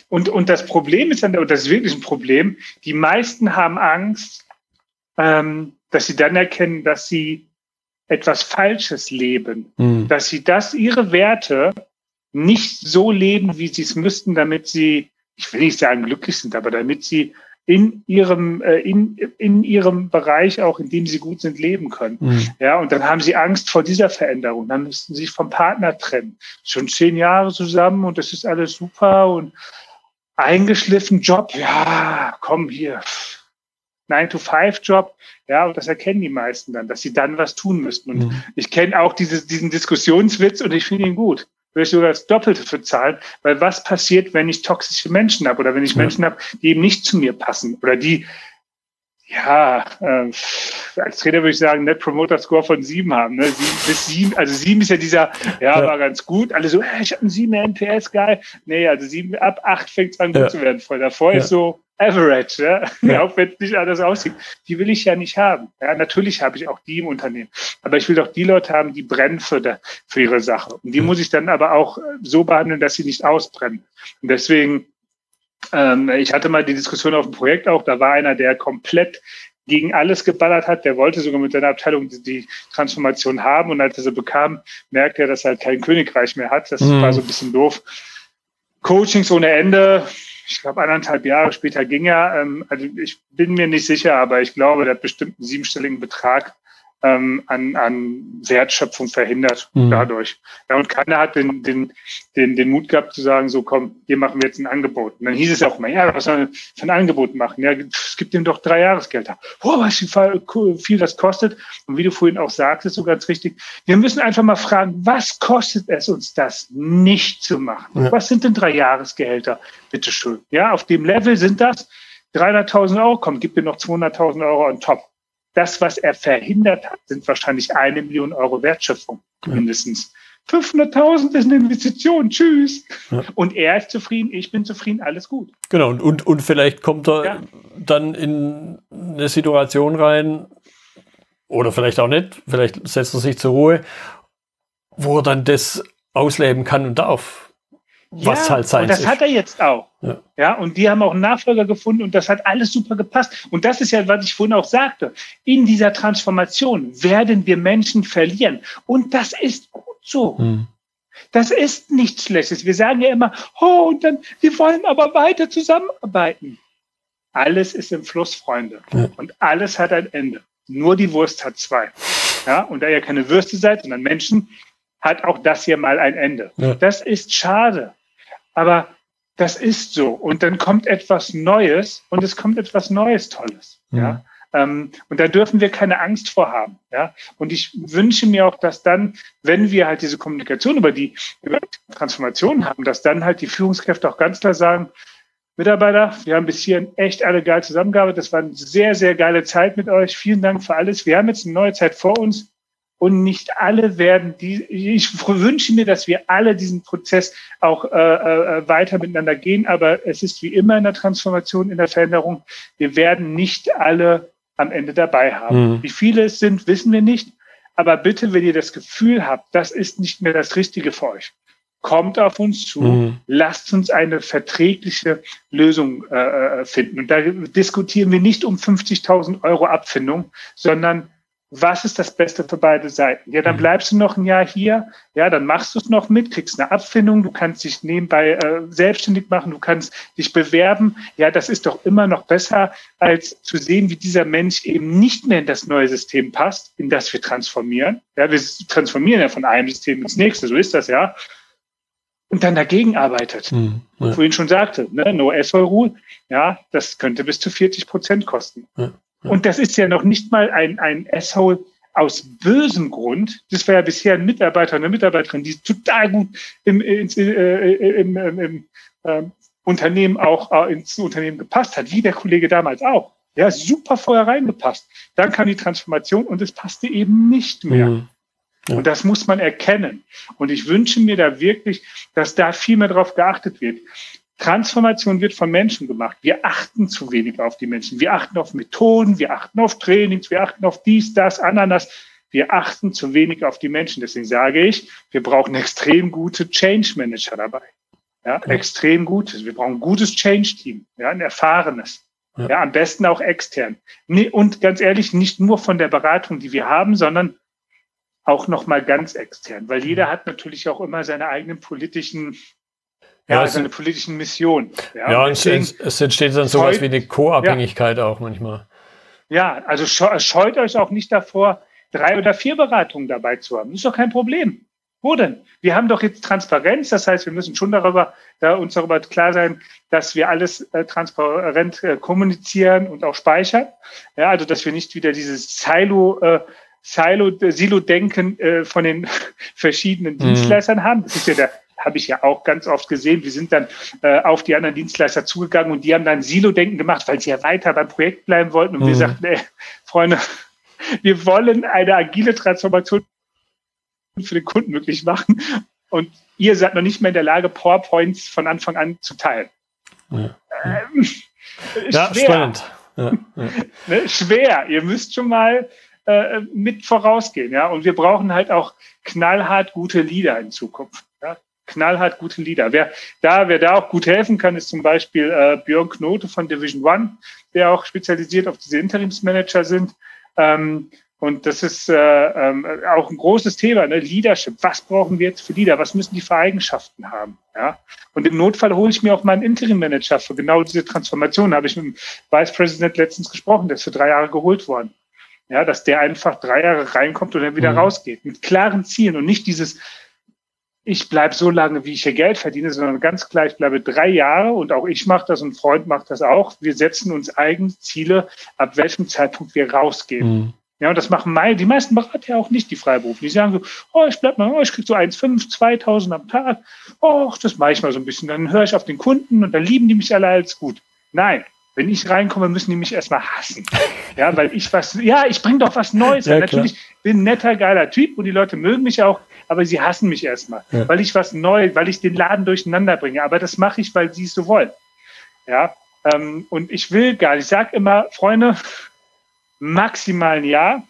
Und, und das Problem ist dann, und das ist wirklich ein Problem, die meisten haben Angst, ähm, dass sie dann erkennen, dass sie etwas Falsches leben, mhm. dass sie das, ihre Werte nicht so leben, wie sie es müssten, damit sie, ich will nicht sagen glücklich sind, aber damit sie in ihrem, äh, in, in ihrem Bereich auch, in dem sie gut sind, leben können. Mhm. Ja, und dann haben sie Angst vor dieser Veränderung. Dann müssten sie sich vom Partner trennen. Schon zehn Jahre zusammen und das ist alles super und eingeschliffen Job. Ja, komm hier. 9-to-5-Job. Ja, und das erkennen die meisten dann, dass sie dann was tun müssten. Und mhm. ich kenne auch dieses, diesen Diskussionswitz und ich finde ihn gut. Würde ich sogar das Doppelte für zahlen, weil was passiert, wenn ich toxische Menschen habe oder wenn ich ja. Menschen habe, die eben nicht zu mir passen oder die ja, äh, als Trainer würde ich sagen, Net Promoter Score von sieben haben. Ne? Sieben bis sieben, also sieben ist ja dieser, ja, ja. war ganz gut. Alle so, äh, ich habe einen sieben NPS, geil. Nee, also sieben, ab acht fängt es an gut ja. zu werden. Voll davor ist so Average, ja? ja. auch wenn es nicht anders aussieht. Die will ich ja nicht haben. Ja, natürlich habe ich auch die im Unternehmen. Aber ich will doch die Leute haben, die brennen für, der, für ihre Sache. Und die muss ich dann aber auch so behandeln, dass sie nicht ausbrennen. Und deswegen ähm, ich hatte mal die Diskussion auf dem Projekt auch, da war einer, der komplett gegen alles geballert hat. Der wollte sogar mit seiner Abteilung die, die Transformation haben und als er sie bekam, merkte er, dass er halt kein Königreich mehr hat. Das mhm. war so ein bisschen doof. Coachings ohne Ende. Ich glaube, anderthalb Jahre später ging er. Ähm, also ich bin mir nicht sicher, aber ich glaube, der hat bestimmt einen siebenstelligen Betrag ähm, an, an Wertschöpfung verhindert mhm. dadurch. Ja, und keiner hat den, den, den, den Mut gehabt zu sagen, so komm, hier machen wir jetzt ein Angebot. Und dann hieß es ja auch immer, ja, was soll wir für ein Angebot machen? Ja, es gibt ihm doch drei Jahresgelder. Oh, was viel das kostet. Und wie du vorhin auch sagtest, so ganz richtig, wir müssen einfach mal fragen, was kostet es uns das nicht zu machen? Ja. Was sind denn drei Jahresgehälter? Bitteschön. Ja, auf dem Level sind das 300.000 Euro. Komm, gib mir noch 200.000 Euro on top. Das, was er verhindert hat, sind wahrscheinlich eine Million Euro Wertschöpfung mindestens. 500.000 ist eine Investition, tschüss. Ja. Und er ist zufrieden, ich bin zufrieden, alles gut. Genau, und, und, und vielleicht kommt er ja. dann in eine Situation rein, oder vielleicht auch nicht, vielleicht setzt er sich zur Ruhe, wo er dann das ausleben kann und darf was ja, halt sein Und das ist. hat er jetzt auch. Ja. ja, und die haben auch einen Nachfolger gefunden und das hat alles super gepasst. Und das ist ja, was ich vorhin auch sagte. In dieser Transformation werden wir Menschen verlieren. Und das ist gut so. Mhm. Das ist nichts Schlechtes. Wir sagen ja immer, oh, und dann, wir wollen aber weiter zusammenarbeiten. Alles ist im Fluss, Freunde. Ja. Und alles hat ein Ende. Nur die Wurst hat zwei. Ja, und da ihr keine Würste seid, sondern Menschen, hat auch das hier mal ein Ende. Ja. Das ist schade. Aber das ist so. Und dann kommt etwas Neues und es kommt etwas Neues Tolles. Mhm. Ja. Ähm, und da dürfen wir keine Angst vor haben. Ja. Und ich wünsche mir auch, dass dann, wenn wir halt diese Kommunikation über die, über die Transformation haben, dass dann halt die Führungskräfte auch ganz klar sagen, Mitarbeiter, wir haben bis hierhin echt alle geil zusammengearbeitet. Das war eine sehr, sehr geile Zeit mit euch. Vielen Dank für alles. Wir haben jetzt eine neue Zeit vor uns und nicht alle werden die, ich wünsche mir, dass wir alle diesen Prozess auch äh, äh, weiter miteinander gehen, aber es ist wie immer in der Transformation, in der Veränderung, wir werden nicht alle am Ende dabei haben. Mhm. Wie viele es sind, wissen wir nicht, aber bitte, wenn ihr das Gefühl habt, das ist nicht mehr das Richtige für euch, kommt auf uns zu, mhm. lasst uns eine verträgliche Lösung äh, äh finden. Und da diskutieren wir nicht um 50.000 Euro Abfindung, sondern was ist das Beste für beide Seiten? Ja, dann mhm. bleibst du noch ein Jahr hier, ja, dann machst du es noch mit, kriegst eine Abfindung, du kannst dich nebenbei äh, selbstständig machen, du kannst dich bewerben. Ja, das ist doch immer noch besser, als zu sehen, wie dieser Mensch eben nicht mehr in das neue System passt, in das wir transformieren. Ja, wir transformieren ja von einem System ins nächste, so ist das ja. Und dann dagegen arbeitet. Mhm, ja. Vorhin schon sagte, ne, No Asshole Rule, ja, das könnte bis zu 40 Prozent kosten. Ja. Und das ist ja noch nicht mal ein, ein Asshole aus bösem Grund. Das war ja bisher ein Mitarbeiter, eine Mitarbeiterin, die total gut im, ins, äh, äh, im, im, im äh, Unternehmen auch äh, ins Unternehmen gepasst hat, wie der Kollege damals auch. Ja, super vorher reingepasst. Dann kam die Transformation und es passte eben nicht mehr. Mhm. Ja. Und das muss man erkennen. Und ich wünsche mir da wirklich, dass da viel mehr drauf geachtet wird. Transformation wird von Menschen gemacht. Wir achten zu wenig auf die Menschen. Wir achten auf Methoden, wir achten auf Trainings, wir achten auf dies, das, Ananas. Wir achten zu wenig auf die Menschen. Deswegen sage ich, wir brauchen extrem gute Change Manager dabei. Ja, extrem gutes. Wir brauchen ein gutes Change Team, ja, ein erfahrenes. Ja. ja, am besten auch extern. Und ganz ehrlich, nicht nur von der Beratung, die wir haben, sondern auch nochmal ganz extern, weil jeder hat natürlich auch immer seine eigenen politischen ja, ja seine politischen Mission. Ja, ja und es, es entsteht dann sowas wie eine Co-Abhängigkeit ja. auch manchmal. Ja, also scheut euch auch nicht davor, drei oder vier Beratungen dabei zu haben. Das ist doch kein Problem. Wo denn? Wir haben doch jetzt Transparenz, das heißt, wir müssen schon darüber, da uns darüber klar sein, dass wir alles äh, transparent äh, kommunizieren und auch speichern. Ja, also dass wir nicht wieder dieses Silo, äh, Silo, Silo-Denken äh, von den verschiedenen mhm. Dienstleistern haben. Das ist ja der, habe ich ja auch ganz oft gesehen. Wir sind dann äh, auf die anderen Dienstleister zugegangen und die haben dann Silo-Denken gemacht, weil sie ja weiter beim Projekt bleiben wollten. Und mhm. wir sagten, ey, Freunde, wir wollen eine agile Transformation für den Kunden möglich machen. Und ihr seid noch nicht mehr in der Lage, PowerPoints von Anfang an zu teilen. Ja, ähm, ja spannend. Ja, ja. Ne, schwer. Ihr müsst schon mal äh, mit vorausgehen. Ja? Und wir brauchen halt auch knallhart gute Leader in Zukunft. Knallhart gute Leader. Wer da, wer da auch gut helfen kann, ist zum Beispiel äh, Björn Knote von Division One, der auch spezialisiert auf diese Interimsmanager sind. Ähm, und das ist äh, ähm, auch ein großes Thema, ne? Leadership. Was brauchen wir jetzt für Leader? Was müssen die für Eigenschaften haben? Ja? Und im Notfall hole ich mir auch meinen Interim-Manager für genau diese Transformation. Da habe ich mit dem Vice President letztens gesprochen, der ist für drei Jahre geholt worden. Ja, dass der einfach drei Jahre reinkommt und dann wieder mhm. rausgeht. Mit klaren Zielen und nicht dieses, ich bleibe so lange, wie ich hier Geld verdiene, sondern ganz klar, ich bleibe drei Jahre und auch ich mache das und ein Freund macht das auch. Wir setzen uns eigene Ziele, ab welchem Zeitpunkt wir rausgehen. Mhm. Ja, und das machen meine, die meisten Berater ja auch nicht, die Freiberufen. Die sagen so, oh, ich bleib mal, oh, ich krieg so 1,5, 2000 am Tag. Oh, das mache ich mal so ein bisschen. Dann höre ich auf den Kunden und dann lieben die mich alle als gut. Nein, wenn ich reinkomme, müssen die mich erstmal hassen. Ja, weil ich was, ja, ich bringe doch was Neues. Ja, natürlich bin ein netter, geiler Typ und die Leute mögen mich auch, aber sie hassen mich erstmal, ja. weil ich was Neues, weil ich den Laden durcheinander bringe. Aber das mache ich, weil sie es so wollen. Ja, ähm, und ich will gar nicht, ich sage immer, Freunde, maximal ein Jahr.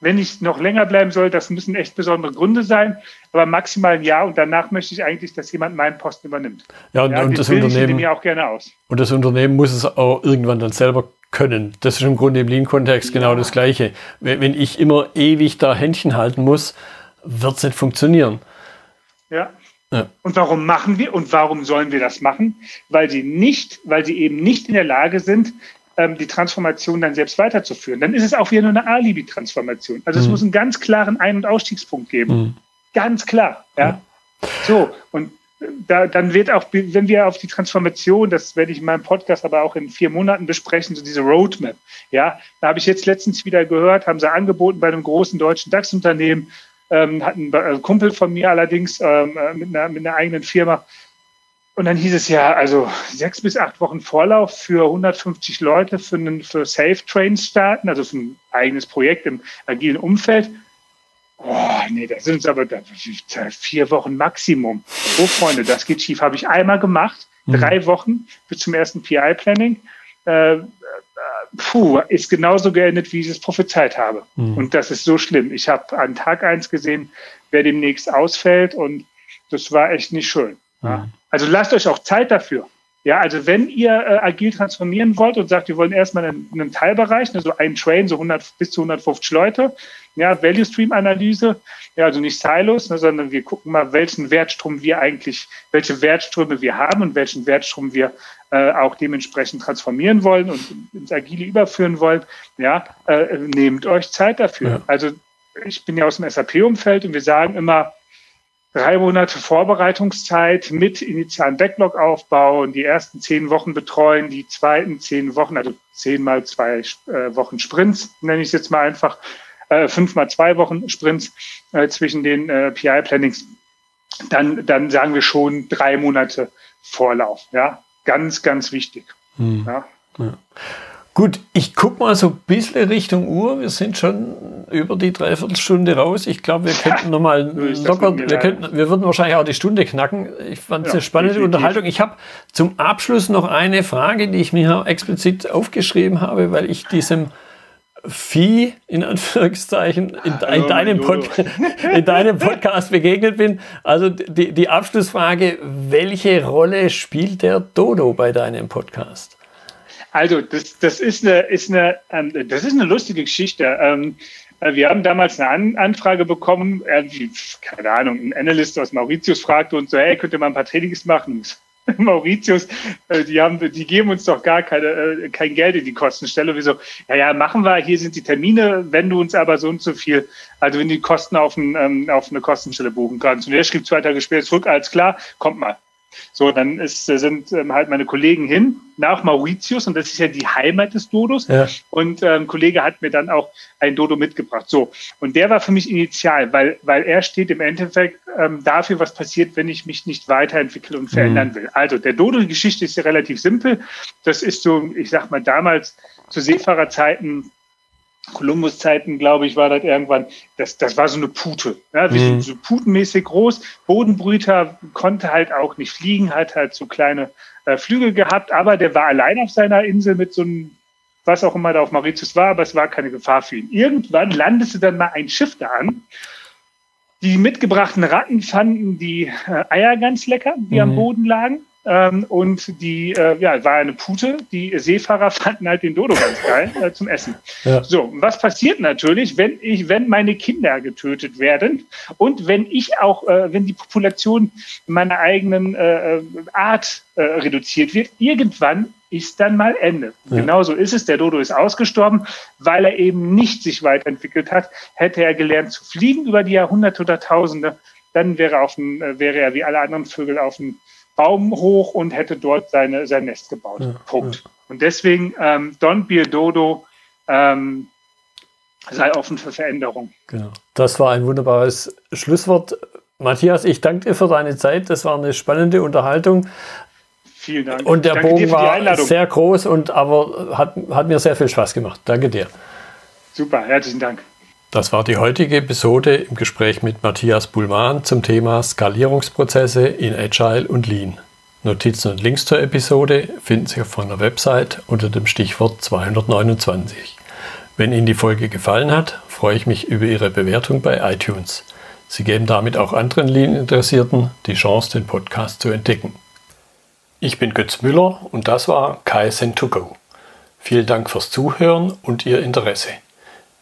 Wenn ich noch länger bleiben soll, das müssen echt besondere Gründe sein, aber maximal ein Jahr und danach möchte ich eigentlich, dass jemand meinen Posten übernimmt. Ja, und, ja, und das Unternehmen mir auch gerne aus. Und das Unternehmen muss es auch irgendwann dann selber können. Das ist im Grunde im Lean-Kontext genau das Gleiche. Wenn ich immer ewig da Händchen halten muss, wird es nicht funktionieren. Ja. ja. Und warum machen wir und warum sollen wir das machen? Weil sie nicht, weil sie eben nicht in der Lage sind, ähm, die Transformation dann selbst weiterzuführen. Dann ist es auch wieder nur eine Alibi-Transformation. Also mhm. es muss einen ganz klaren Ein- und Ausstiegspunkt geben. Mhm. Ganz klar. Ja. So, und da, dann wird auch, wenn wir auf die Transformation, das werde ich in meinem Podcast aber auch in vier Monaten besprechen, so diese Roadmap. Ja, da habe ich jetzt letztens wieder gehört, haben sie angeboten bei einem großen deutschen DAX-Unternehmen, ähm, hat ein äh, Kumpel von mir allerdings ähm, äh, mit, einer, mit einer eigenen Firma, und dann hieß es ja, also sechs bis acht Wochen Vorlauf für 150 Leute für, einen, für Safe Trains starten, also für ein eigenes Projekt im agilen Umfeld. Oh, nee, da sind es aber vier Wochen Maximum. Oh, Freunde, das geht schief. Habe ich einmal gemacht, mhm. drei Wochen bis zum ersten PI-Planning. Äh, puh, ist genauso geendet, wie ich es prophezeit habe. Mhm. Und das ist so schlimm. Ich habe an Tag eins gesehen, wer demnächst ausfällt und das war echt nicht schön. Mhm. Also lasst euch auch Zeit dafür. Ja, also wenn ihr äh, agil transformieren wollt und sagt, wir wollen erstmal einen, einen Teilbereich, ne, so einen Train, so 100 bis zu 150 Leute, ja, Value Stream Analyse, ja, also nicht Silos, ne, sondern wir gucken mal, welchen Wertstrom wir eigentlich, welche Wertströme wir haben und welchen Wertstrom wir äh, auch dementsprechend transformieren wollen und ins Agile überführen wollen, ja, äh, nehmt euch Zeit dafür. Ja. Also ich bin ja aus dem SAP-Umfeld und wir sagen immer, drei Monate Vorbereitungszeit mit initialen Backlog-Aufbau und die ersten zehn Wochen betreuen, die zweiten zehn Wochen, also zehn mal zwei äh, Wochen Sprints, nenne ich es jetzt mal einfach, äh, fünf mal zwei Wochen Sprints äh, zwischen den äh, PI-Plannings, dann, dann sagen wir schon drei Monate Vorlauf. Ja, ganz, ganz wichtig. Hm. Ja. ja. Gut, ich gucke mal so ein bisschen Richtung Uhr. Wir sind schon über die Dreiviertelstunde raus. Ich glaube, wir könnten nochmal locker, wir, könnten, wir würden wahrscheinlich auch die Stunde knacken. Ich fand es ja, eine spannende. Unterhaltung. Ich habe zum Abschluss noch eine Frage, die ich mir explizit aufgeschrieben habe, weil ich diesem Vieh in Anführungszeichen in, in, deinem, in deinem Podcast begegnet bin. Also die, die Abschlussfrage, welche Rolle spielt der Dodo bei deinem Podcast? Also, das, das, ist, eine, ist, eine, ähm, das ist eine lustige Geschichte. Ähm, äh, wir haben damals eine An Anfrage bekommen, irgendwie, keine Ahnung, ein Analyst aus Mauritius fragte uns so, hey, könnt ihr mal ein paar Trainings machen? Mauritius, äh, die haben, die geben uns doch gar keine, äh, kein Geld in die Kostenstelle. Wieso? Ja, ja, machen wir. Hier sind die Termine. Wenn du uns aber so und so viel, also wenn die Kosten auf, ein, ähm, auf eine Kostenstelle buchen kannst. Und er schrieb zwei Tage später zurück, alles klar, kommt mal. So, dann ist, äh, sind ähm, halt meine Kollegen hin nach Mauritius und das ist ja die Heimat des Dodos. Ja. Und ähm, ein Kollege hat mir dann auch ein Dodo mitgebracht. So, und der war für mich initial, weil, weil er steht im Endeffekt ähm, dafür, was passiert, wenn ich mich nicht weiterentwickeln und verändern mhm. will. Also der Dodo-Geschichte ist ja relativ simpel. Das ist so, ich sag mal, damals zu Seefahrerzeiten Kolumbus-Zeiten, glaube ich, war das irgendwann, das, das war so eine Pute. Ja, wie mhm. so, so putenmäßig groß. Bodenbrüter konnte halt auch nicht fliegen, hat halt so kleine äh, Flügel gehabt, aber der war allein auf seiner Insel mit so einem, was auch immer da auf Mauritius war, aber es war keine Gefahr für ihn. Irgendwann landete dann mal ein Schiff da an. Die mitgebrachten Ratten fanden die äh, Eier ganz lecker, die mhm. am Boden lagen. Ähm, und die, äh, ja, war eine Pute. Die Seefahrer fanden halt den Dodo ganz geil äh, zum Essen. Ja. So, was passiert natürlich, wenn ich, wenn meine Kinder getötet werden und wenn ich auch, äh, wenn die Population meiner eigenen äh, äh Art äh, reduziert wird, irgendwann ist dann mal Ende. Ja. Genauso ist es. Der Dodo ist ausgestorben, weil er eben nicht sich weiterentwickelt hat. Hätte er gelernt zu fliegen über die Jahrhunderte oder Tausende, dann wäre, auf dem, wäre er wie alle anderen Vögel auf dem Baum hoch und hätte dort seine, sein Nest gebaut. Ja, Punkt. Ja. Und deswegen, ähm, Don't be a Dodo, ähm, sei offen für Veränderung. Genau. Das war ein wunderbares Schlusswort. Matthias, ich danke dir für deine Zeit. Das war eine spannende Unterhaltung. Vielen Dank. Und der danke Bogen war sehr groß und aber hat, hat mir sehr viel Spaß gemacht. Danke dir. Super, herzlichen Dank. Das war die heutige Episode im Gespräch mit Matthias Bullmann zum Thema Skalierungsprozesse in Agile und Lean. Notizen und Links zur Episode finden Sie auf meiner Website unter dem Stichwort 229. Wenn Ihnen die Folge gefallen hat, freue ich mich über Ihre Bewertung bei iTunes. Sie geben damit auch anderen Lean-Interessierten die Chance, den Podcast zu entdecken. Ich bin Götz Müller und das war KSN2Go. Vielen Dank fürs Zuhören und Ihr Interesse.